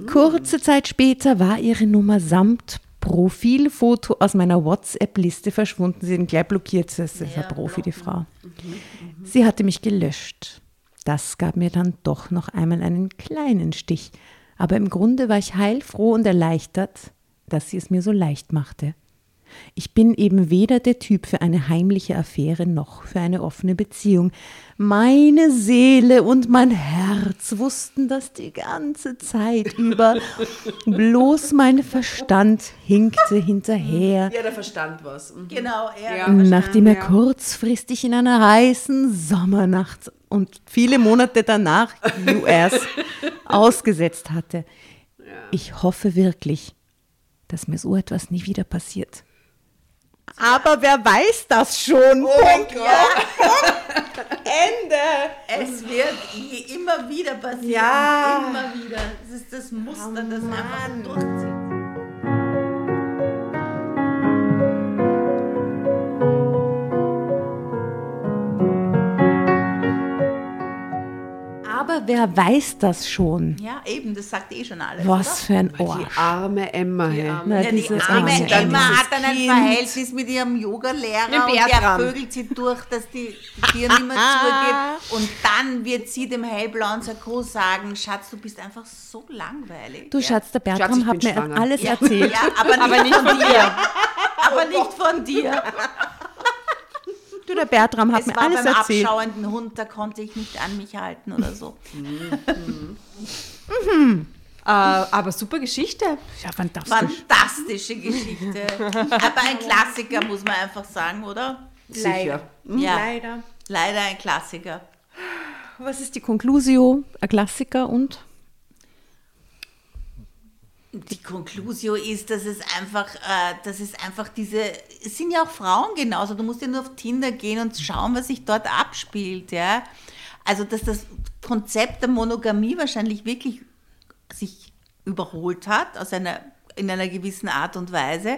Kurze Zeit später war ihre Nummer samt Profilfoto aus meiner WhatsApp-Liste verschwunden. Sie sind gleich blockiert. Das ist ja, Profi, die Frau. Mhm, Sie hatte mich gelöscht. Das gab mir dann doch noch einmal einen kleinen Stich. Aber im Grunde war ich heilfroh und erleichtert, dass sie es mir so leicht machte. Ich bin eben weder der Typ für eine heimliche Affäre noch für eine offene Beziehung. Meine Seele und mein Herz wussten das die ganze Zeit über. Bloß mein Verstand hinkte hinterher. Ja, der Verstand was. Mhm. Genau, er. Ja, Nachdem er ja. kurzfristig in einer heißen Sommernacht und viele Monate danach US ausgesetzt hatte. Ich hoffe wirklich, dass mir so etwas nie wieder passiert. Aber wer weiß das schon? Oh mein Gott. Ende. Es wird immer wieder passieren. Ja. Immer wieder. Das ist das Muster, oh das einfach durchzieht. Aber wer weiß das schon? Ja, eben, das sagt eh schon alles. Was oder? für ein Ohr. Die arme Emma. Die arme, ja, die arme Emma hat dann ein Verhältnis mit ihrem Yoga-Lehrer und der vögelt sie durch, dass die, die Tür nicht mehr zugeht. Und dann wird sie dem hellblauen Sakko sagen, Schatz, du bist einfach so langweilig. Du Schatz, der Bertram Schatz, hat mir schwanger. alles ja. erzählt. Ja, aber nicht, aber nicht von dir. aber nicht von dir. Du, der Bertram hat es mir alles erzählt. War beim abschauenden Hund, da konnte ich nicht an mich halten oder so. mhm. Mhm. Äh, aber super Geschichte. Ja, fantastisch. Fantastische Geschichte. aber ein Klassiker, muss man einfach sagen, oder? Sicher. Ja. Leider. Leider ein Klassiker. Was ist die Conclusio? Ein Klassiker und? Die Conclusio ist, dass es einfach, äh, dass es einfach diese, es sind ja auch Frauen genauso, du musst ja nur auf Tinder gehen und schauen, was sich dort abspielt, ja. Also, dass das Konzept der Monogamie wahrscheinlich wirklich sich überholt hat, aus einer, in einer gewissen Art und Weise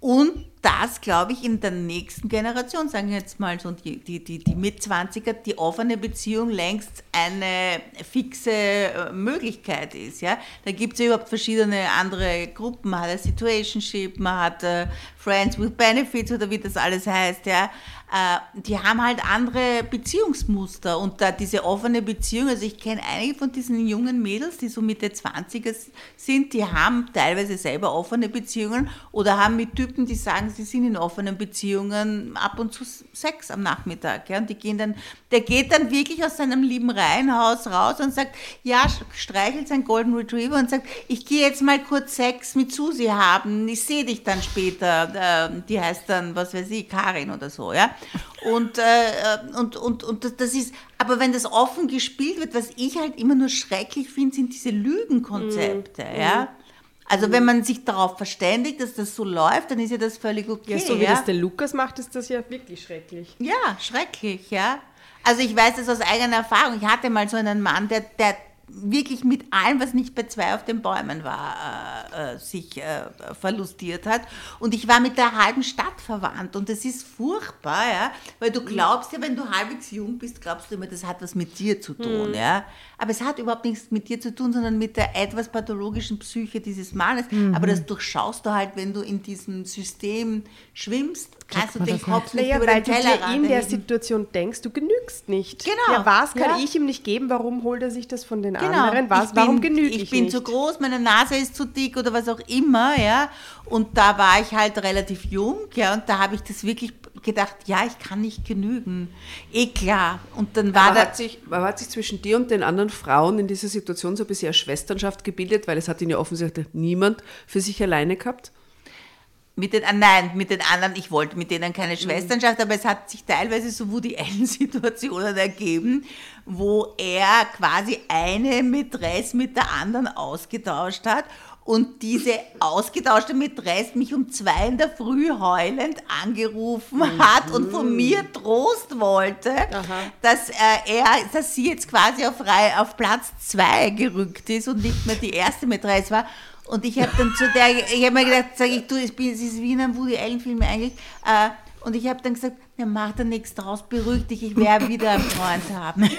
und das, glaube ich, in der nächsten Generation, sagen wir jetzt mal so die, die, die, die Mitzwanziger, die offene Beziehung längst eine fixe äh, Möglichkeit ist. Ja? Da gibt es ja überhaupt verschiedene andere Gruppen. Man hat ein Situationship, man hat uh, Friends with Benefits oder wie das alles heißt. Ja? Uh, die haben halt andere Beziehungsmuster und da diese offene Beziehung, also ich kenne einige von diesen jungen Mädels, die so Mitte 20er sind, die haben teilweise selber offene Beziehungen oder haben mit Typen, die sagen, sie sind in offenen Beziehungen, ab und zu Sex am Nachmittag. Ja? Und die gehen dann, der geht dann wirklich aus seinem lieben Reihenhaus raus und sagt, ja, streichelt sein Golden Retriever und sagt, ich gehe jetzt mal kurz Sex mit Susi haben, ich sehe dich dann später. Äh, die heißt dann, was weiß ich, Karin oder so. Ja? Und, äh, und, und, und das ist, aber wenn das offen gespielt wird, was ich halt immer nur schrecklich finde, sind diese Lügenkonzepte. Mm. Ja? Also wenn man sich darauf verständigt, dass das so läuft, dann ist ja das völlig okay. Ja, so wie ja? das der Lukas macht, ist das ja wirklich schrecklich. Ja, schrecklich, ja. Also ich weiß das aus eigener Erfahrung. Ich hatte mal so einen Mann, der, der wirklich mit allem, was nicht bei zwei auf den Bäumen war, äh, äh, sich äh, verlustiert hat. Und ich war mit der halben Stadt verwandt. Und das ist furchtbar, ja, weil du glaubst ja, wenn du halbwegs jung bist, glaubst du immer, das hat was mit dir zu tun. Mhm. Ja. Aber es hat überhaupt nichts mit dir zu tun, sondern mit der etwas pathologischen Psyche dieses Mannes. Mhm. Aber das durchschaust du halt, wenn du in diesem System schwimmst, kannst du den Kopf nicht naja, über weil den Teller du dir in der Situation denkst, du genügst nicht. Genau. Ja, was kann ja. ich ihm nicht geben? Warum holt er sich das von den genau. anderen? Was, ich warum genüge ich Ich bin nicht? zu groß, meine Nase ist zu dick oder was auch immer, ja. Und da war ich halt relativ jung, ja, und da habe ich das wirklich gedacht, ja, ich kann nicht genügen. Eh klar. Und dann war aber hat sich, aber hat sich zwischen dir und den anderen Frauen in dieser Situation so ein bisschen eine Schwesternschaft gebildet, weil es hat ihn ja offensichtlich niemand für sich alleine gehabt? Mit den, nein, mit den anderen, ich wollte mit denen keine Schwesternschaft, aber es hat sich teilweise so Woody Allen-Situationen ergeben, wo er quasi eine Mätresse mit der anderen ausgetauscht hat und diese ausgetauschte Mätresse mich um zwei in der Früh heulend angerufen mhm. hat und von mir Trost wollte, dass, äh, er, dass sie jetzt quasi auf, auf Platz zwei gerückt ist und nicht mehr die erste Mätresse war. Und ich habe dann zu der, ich habe mir gedacht, sag ich, du, es ist wie in einem Woody Allen-Film eigentlich. Äh, und ich habe dann gesagt, ja, mach da nichts draus, beruhig dich, ich werde wieder einen Freund haben.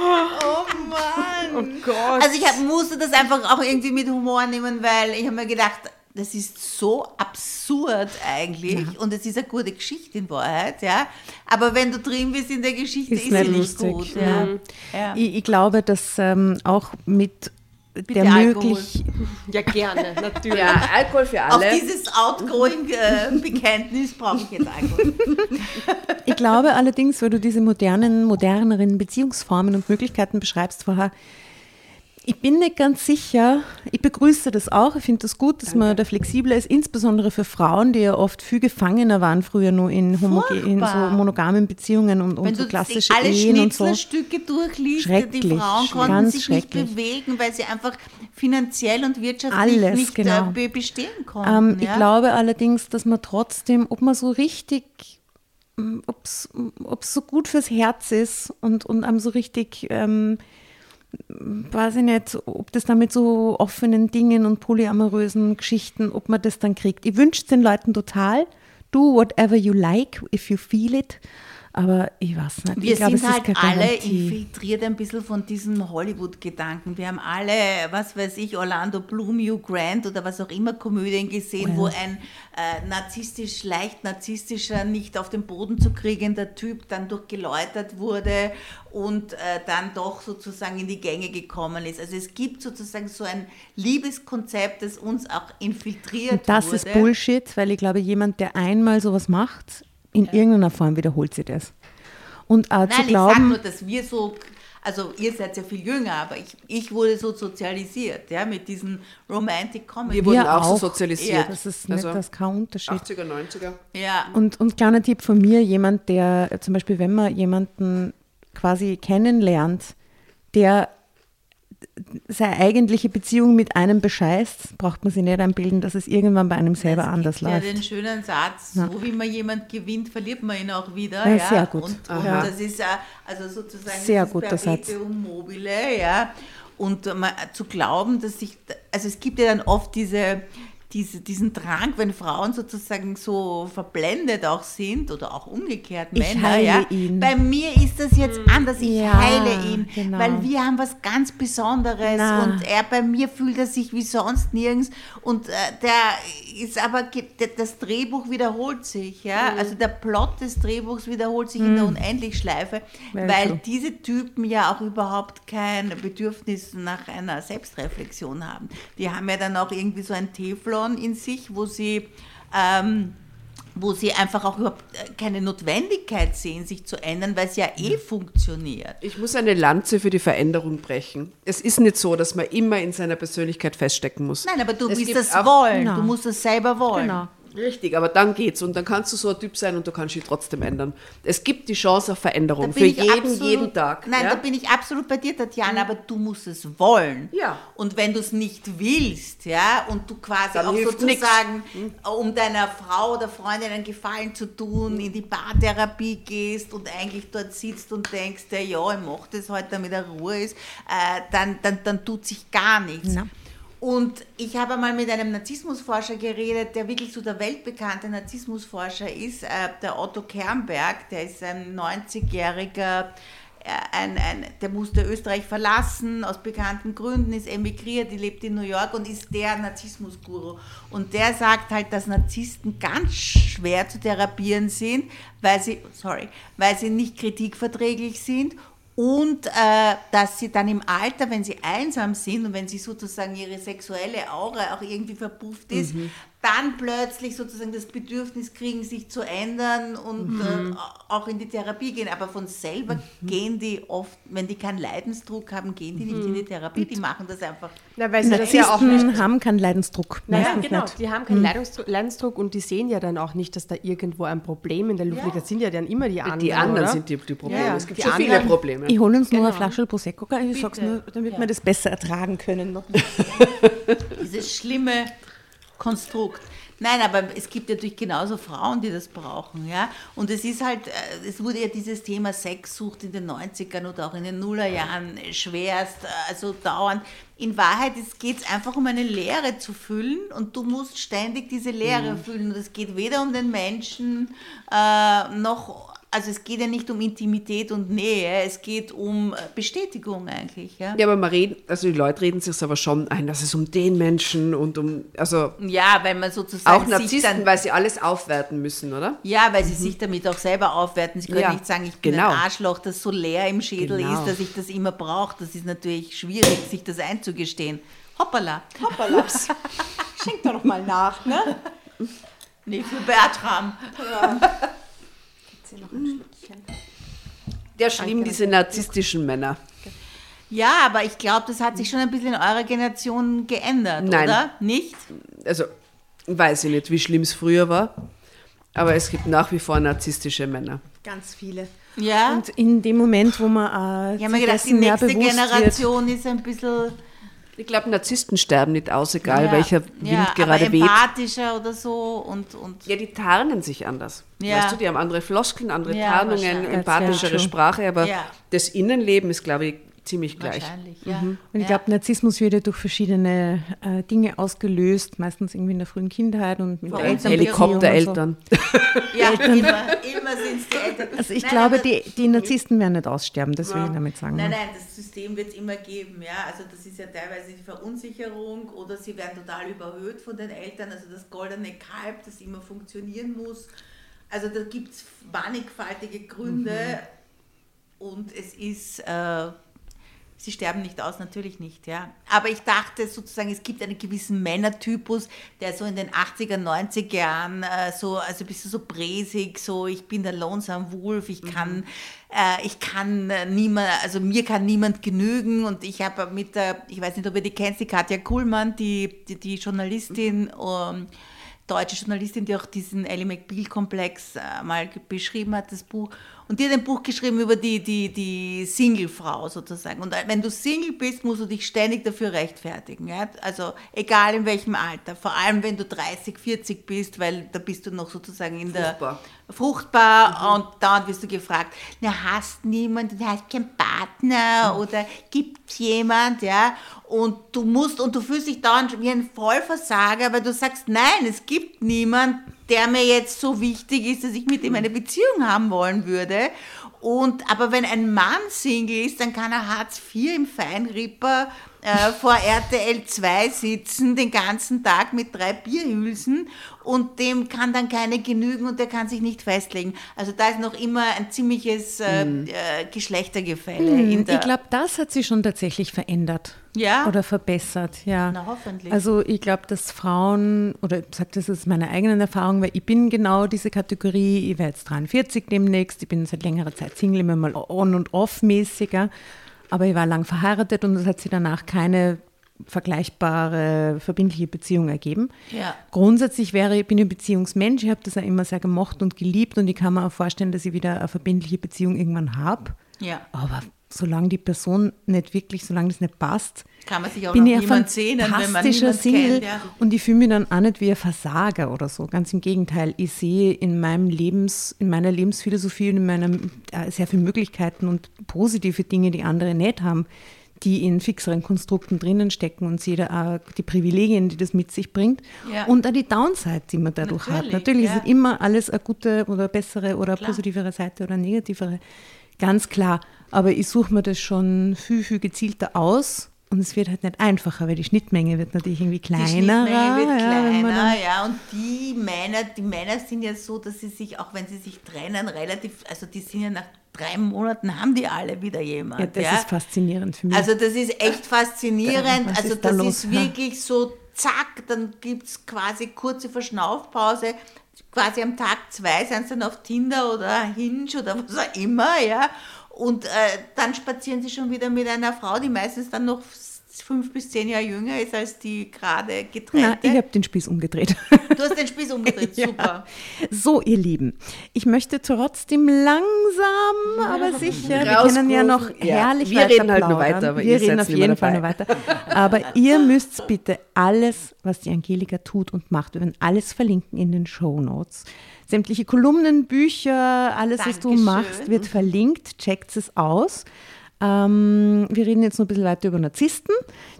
oh Mann. Oh Gott. Also ich hab, musste das einfach auch irgendwie mit Humor nehmen, weil ich habe mir gedacht, das ist so absurd eigentlich ja. und es ist eine gute Geschichte in Wahrheit, ja. Aber wenn du drin bist in der Geschichte, ist, ist sie nicht gut. Ja. ja. Ich, ich, glaube, dass ähm, auch mit Bitte der möglich. Ja, gerne, natürlich. Ja, Alkohol für alle. Auf dieses Outgoing-Bekenntnis äh, brauche ich jetzt Alkohol. ich glaube allerdings, weil du diese modernen, moderneren Beziehungsformen und Möglichkeiten beschreibst vorher, Ich bin nicht ganz sicher. Ich begrüße das auch. Ich finde das gut, dass Danke. man da flexibler ist, insbesondere für Frauen, die ja oft viel gefangener waren früher nur in, in so monogamen Beziehungen und, und so klassische alle Ehen und so. Stücke durchliest, die Frauen konnten sich nicht bewegen, weil sie einfach finanziell und wirtschaftlich Alles, nicht genau. Äh, bestehen konnten. Ähm, ja? Ich glaube allerdings, dass man trotzdem, ob man so richtig ob es so gut fürs Herz ist und, und einem so richtig ähm, weiß ich nicht, ob das dann mit so offenen Dingen und polyamorösen Geschichten, ob man das dann kriegt. Ich wünsche es den Leuten total. Do whatever you like, if you feel it. Aber ich weiß nicht. Wir ich glaube, sind halt alle infiltriert ein bisschen von diesem Hollywood-Gedanken. Wir haben alle, was weiß ich, Orlando Bloom, Hugh Grant oder was auch immer Komödien gesehen, well. wo ein äh, narzisstisch, leicht narzisstischer, nicht auf den Boden zu kriegender Typ dann durchgeläutert wurde und äh, dann doch sozusagen in die Gänge gekommen ist. Also es gibt sozusagen so ein Liebeskonzept, das uns auch infiltriert und das wurde. ist Bullshit, weil ich glaube, jemand, der einmal sowas macht, in ja. irgendeiner Form wiederholt sie das. Und auch Nein, zu glauben, ich sage nur, dass wir so, also ihr seid ja viel jünger, aber ich, ich wurde so sozialisiert, ja, mit diesen Romantic Comedy. Wir wurden wir auch, so sozialisiert. Ja. Das ist nicht also das kein Unterschied. 80er, 90er. Ja. Und, und kleiner Tipp von mir, jemand, der zum Beispiel, wenn man jemanden quasi kennenlernt, der seine eigentliche Beziehung mit einem bescheißt, braucht man sich nicht einbilden, dass es irgendwann bei einem selber es anders gibt läuft. Ja, den schönen Satz, ja. so wie man jemand gewinnt, verliert man ihn auch wieder. Ja, ja. Sehr gut. Und, und das ist also sozusagen sehr guter Satz. mobile, ja. Und man, zu glauben, dass sich, also es gibt ja dann oft diese diese, diesen Drang, wenn Frauen sozusagen so verblendet auch sind oder auch umgekehrt Männer. Ich heile ja. ihn. Bei mir ist das jetzt hm. anders. Ich ja, heile ihn, genau. weil wir haben was ganz Besonderes Na. und er bei mir fühlt er sich wie sonst nirgends und äh, der ist aber das Drehbuch wiederholt sich, ja. Mhm. Also der Plot des Drehbuchs wiederholt sich mhm. in der hm. Unendlichschleife, Very weil true. diese Typen ja auch überhaupt kein Bedürfnis nach einer Selbstreflexion haben. Die haben ja dann auch irgendwie so ein Teflon Frauen in sich, wo sie, ähm, wo sie einfach auch überhaupt äh, keine Notwendigkeit sehen, sich zu ändern, weil es ja eh funktioniert. Ich muss eine Lanze für die Veränderung brechen. Es ist nicht so, dass man immer in seiner Persönlichkeit feststecken muss. Nein, aber du es willst das wollen. Genau. Du musst es selber wollen. Genau. Richtig, aber dann geht's und dann kannst du so ein Typ sein und du kannst dich trotzdem ändern. Es gibt die Chance auf Veränderung für jeden, absolut, jeden Tag. Nein, ja? da bin ich absolut bei dir, Tatjana, mhm. aber du musst es wollen. Ja. Und wenn du es nicht willst, ja, und du quasi dann auch sozusagen, mhm. um deiner Frau oder Freundin einen Gefallen zu tun, in die Paartherapie gehst und eigentlich dort sitzt und denkst, ja, ich mache das heute, damit er Ruhe ist, äh, dann, dann, dann tut sich gar nichts. Na. Und ich habe einmal mit einem Narzissmusforscher geredet, der wirklich so der weltbekannte Narzissmusforscher ist, äh, der Otto Kernberg, der ist ein 90-jähriger, äh, ein, ein, der musste Österreich verlassen, aus bekannten Gründen, ist emigriert, die lebt in New York und ist der Narzissmusguru. Und der sagt halt, dass Narzissten ganz schwer zu therapieren sind, weil sie, sorry, weil sie nicht kritikverträglich sind und äh, dass sie dann im Alter, wenn sie einsam sind und wenn sie sozusagen ihre sexuelle Aura auch irgendwie verpufft ist, mhm dann plötzlich sozusagen das Bedürfnis kriegen, sich zu ändern und mhm. äh, auch in die Therapie gehen. Aber von selber mhm. gehen die oft, wenn die keinen Leidensdruck haben, gehen die nicht in die mhm. Therapie. Die machen das einfach. Na, weil sie das ja auch nicht haben keinen Leidensdruck. Naja, genau. Nicht. Die haben keinen mhm. Leidensdruck, Leidensdruck, und die sehen ja dann auch nicht, dass da irgendwo ein Problem in der Luft liegt. Das sind ja dann immer die anderen. Die anderen oder? sind die, die Probleme. Ja, es gibt so viele Probleme. Ich hole uns genau. nur eine Flasche Prosecco. Ich sage es nur, damit ja. wir das besser ertragen können. Dieses schlimme Konstrukt. Nein, aber es gibt natürlich genauso Frauen, die das brauchen, ja. Und es ist halt, äh, es wurde ja dieses Thema Sexsucht in den 90ern oder auch in den Nullerjahren schwerst, also dauernd. In Wahrheit geht es einfach um eine Leere zu füllen und du musst ständig diese Leere mhm. füllen. Und es geht weder um den Menschen äh, noch also es geht ja nicht um Intimität und Nähe, es geht um äh, Bestätigung eigentlich. Ja, ja aber man redet, also die Leute reden sich aber schon ein, dass es um den Menschen und um, also. Ja, weil man sozusagen. Auch Narzissten, dann, weil sie alles aufwerten müssen, oder? Ja, weil sie mhm. sich damit auch selber aufwerten. Sie können ja, nicht sagen, ich bin genau. ein Arschloch, das so leer im Schädel genau. ist, dass ich das immer brauche. Das ist natürlich schwierig, sich das einzugestehen. Hoppala. Hoppala. Schenk doch noch mal nach, ne? Nee, für Bertram. Ja sie noch ein Schlückchen. Der schlimm, diese narzisstischen Männer. Ja, aber ich glaube, das hat sich schon ein bisschen in eurer Generation geändert, Nein. oder? Nicht? Also, weiß ich nicht, wie schlimm es früher war, aber es gibt nach wie vor narzisstische Männer. Ganz viele. Ja. Und in dem Moment, wo man äh, ich habe mir gedacht, die nächste Generation wird, ist ein bisschen ich glaube, Narzissten sterben nicht aus, egal ja, welcher Wind ja, gerade weht. empathischer oder so und, und. Ja, die tarnen sich anders. Ja. Weißt du, die haben andere Floskeln, andere Tarnungen, empathischere Sprache, aber das Innenleben ist, glaube ich, ziemlich gleich. Wahrscheinlich, ja. Mhm. Und ich glaube, Narzissmus wird ja durch verschiedene äh, Dinge ausgelöst, meistens irgendwie in der frühen Kindheit und mit Eltern Helikoptereltern. So. ja, Eltern. immer, immer sind es die Eltern. Also ich nein, glaube, die, die Narzissten werden nicht aussterben, das ja. will ich damit sagen. Nein, nein, das System wird es immer geben, ja. Also das ist ja teilweise die Verunsicherung oder sie werden total überhöht von den Eltern, also das goldene Kalb, das immer funktionieren muss. Also da gibt es mannigfaltige Gründe mhm. und es ist... Äh, sie sterben nicht aus, natürlich nicht, ja. Aber ich dachte sozusagen, es gibt einen gewissen Männertypus, der so in den 80er, 90er Jahren äh, so, also ein bisschen so bräsig, so ich bin der Lonesome Wolf, ich kann, mhm. äh, ich kann äh, niemand, also mir kann niemand genügen und ich habe mit der, ich weiß nicht, ob ihr die kennt, die Katja Kuhlmann, die, die, die Journalistin, um, deutsche Journalistin, die auch diesen Ellie McBeal-Komplex äh, mal beschrieben hat, das Buch. Und die hat ein Buch geschrieben über die, die, die Single-Frau sozusagen. Und wenn du Single bist, musst du dich ständig dafür rechtfertigen. Ja? Also egal in welchem Alter. Vor allem, wenn du 30, 40 bist, weil da bist du noch sozusagen in fruchtbar. der fruchtbar mhm. und dann wirst du gefragt, na hast niemand, du hast keinen Partner mhm. oder gibt es jemand, ja? Und du musst und du fühlst dich dann wie ein Vollversager, weil du sagst, nein, es gibt niemand, der mir jetzt so wichtig ist, dass ich mit ihm eine Beziehung haben wollen würde. Und, aber wenn ein Mann Single ist, dann kann er Hartz IV im Feinripper äh, vor RTL 2 sitzen, den ganzen Tag mit drei Bierhülsen und dem kann dann keine genügen und der kann sich nicht festlegen. Also da ist noch immer ein ziemliches äh, mhm. äh, Geschlechtergefälle. Mhm, ich glaube, das hat sich schon tatsächlich verändert. Ja. Oder verbessert, ja. Na, hoffentlich. Also ich glaube, dass Frauen, oder ich sage das aus meiner eigenen Erfahrung, weil ich bin genau diese Kategorie, ich werde jetzt 43 demnächst, ich bin seit längerer Zeit Single, immer mal on- und off-mäßiger. Aber ich war lang verheiratet und es hat sich danach keine vergleichbare verbindliche Beziehung ergeben. Ja. Grundsätzlich wäre ich bin ein Beziehungsmensch, ich habe das ja immer sehr gemocht und geliebt und ich kann mir auch vorstellen, dass ich wieder eine verbindliche Beziehung irgendwann habe. Ja. Aber solange die Person nicht wirklich, solange das nicht passt, kann man sich auch bin noch ein sehen, wenn man Single kennt, ja. und ich fühle mich dann auch nicht wie ein Versager oder so. Ganz im Gegenteil, ich sehe in meinem Lebens, in meiner Lebensphilosophie und in meinem äh, sehr viele Möglichkeiten und positive Dinge, die andere nicht haben, die in fixeren Konstrukten drinnen stecken und sehe da auch die Privilegien, die das mit sich bringt ja. und auch die Downside, die man dadurch Natürlich, hat. Natürlich ist immer alles eine gute oder bessere oder klar. positivere Seite oder negativere, ganz klar. Aber ich suche mir das schon viel, viel gezielter aus und es wird halt nicht einfacher, weil die Schnittmenge wird natürlich irgendwie kleiner. Die Schnittmenge wird kleiner, ja. Und die Männer, die Männer sind ja so, dass sie sich, auch wenn sie sich trennen, relativ, also die sind ja nach drei Monaten haben die alle wieder jemand. Ja, das ja. ist faszinierend für mich. Also das ist echt faszinierend. Was also ist das da ist wirklich so, zack, dann gibt es quasi kurze Verschnaufpause. Quasi am Tag zwei sind sie dann auf Tinder oder Hinge oder was auch immer, ja. Und äh, dann spazieren sie schon wieder mit einer Frau, die meistens dann noch fünf bis zehn Jahre jünger ist als die gerade getrennte. Na, ich habe den Spieß umgedreht. Du hast den Spieß umgedreht, super. Ja. So, ihr Lieben, ich möchte trotzdem langsam, aber sicher, wir können ja noch herrlich ja, Wir reden halt nur weiter. Aber wir reden auf jeden Fall nur weiter. Aber ihr müsst bitte alles, was die Angelika tut und macht, wir werden alles verlinken in den Show Notes. Sämtliche Kolumnen, Bücher, alles, Dankeschön. was du machst, wird verlinkt. Checkt es aus. Ähm, wir reden jetzt noch ein bisschen weiter über Narzissten.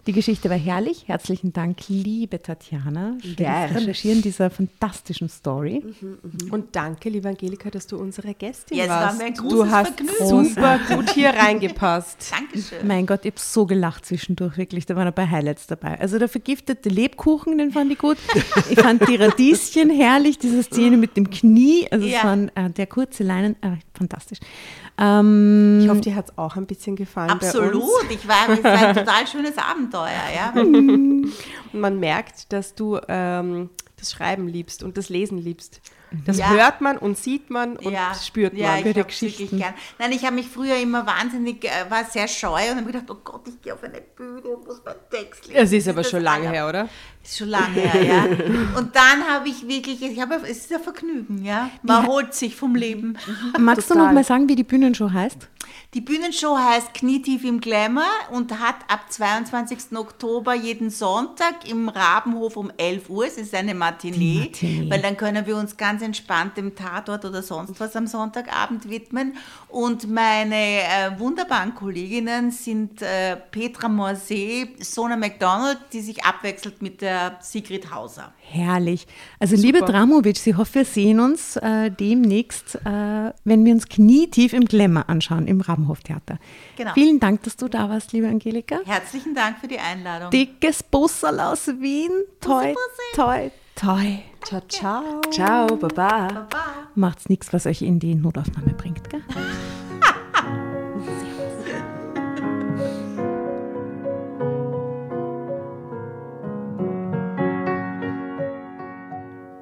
Die Geschichte war herrlich. Herzlichen Dank, liebe Tatjana, für das Recherchieren dieser fantastischen Story. Mhm, mh. Und danke, liebe Angelika, dass du unsere Gästin Jetzt warst. War du hast Vergnügen. super gut hier reingepasst. Dankeschön. Mein Gott, ich habe so gelacht zwischendurch, wirklich. Da waren ein paar Highlights dabei. Also der vergiftete Lebkuchen, den fand ich gut. Ich fand die Radieschen herrlich, diese Szene mit dem Knie. Also ja. es waren äh, der kurze Leinen, äh, fantastisch. Ähm, ich hoffe, dir hat es auch ein bisschen gefallen. Absolut, ich war, es war ein total schönes Abenteuer. Ja. und man merkt, dass du ähm, das Schreiben liebst und das Lesen liebst. Das ja. hört man und sieht man und ja. spürt man. Ja, ich habe wirklich gern. Nein, ich habe mich früher immer wahnsinnig, äh, war sehr scheu und habe gedacht, oh Gott, ich gehe auf eine Bühne und muss meinen Text lesen. Es ist aber schon lange her, oder? Ist schon lange her, ja. Und dann habe ich wirklich, ich habe, es ist ein Vergnügen, ja. Man holt sich vom Leben. Magst Total. du noch mal sagen, wie die Bühnenshow heißt? Die Bühnenshow heißt Knietief im Glamour und hat ab 22. Oktober jeden Sonntag im Rabenhof um 11 Uhr. Es ist eine Matinee, Matinee, weil dann können wir uns ganz entspannt dem Tatort oder sonst was am Sonntagabend widmen. Und meine äh, wunderbaren Kolleginnen sind äh, Petra Morset, Sona McDonald, die sich abwechselt mit der Sigrid Hauser. Herrlich. Also Super. liebe Dramovic, ich hoffe, wir sehen uns äh, demnächst, äh, wenn wir uns knietief im Glamour anschauen, im Rabenhoftheater. Genau. Vielen Dank, dass du da warst, liebe Angelika. Herzlichen Dank für die Einladung. Dickes Bussel aus Wien. Toi, toi, toi. Ciao, ciao. Ciao, baba. baba. Macht's nichts, was euch in die Notaufnahme bringt, gell?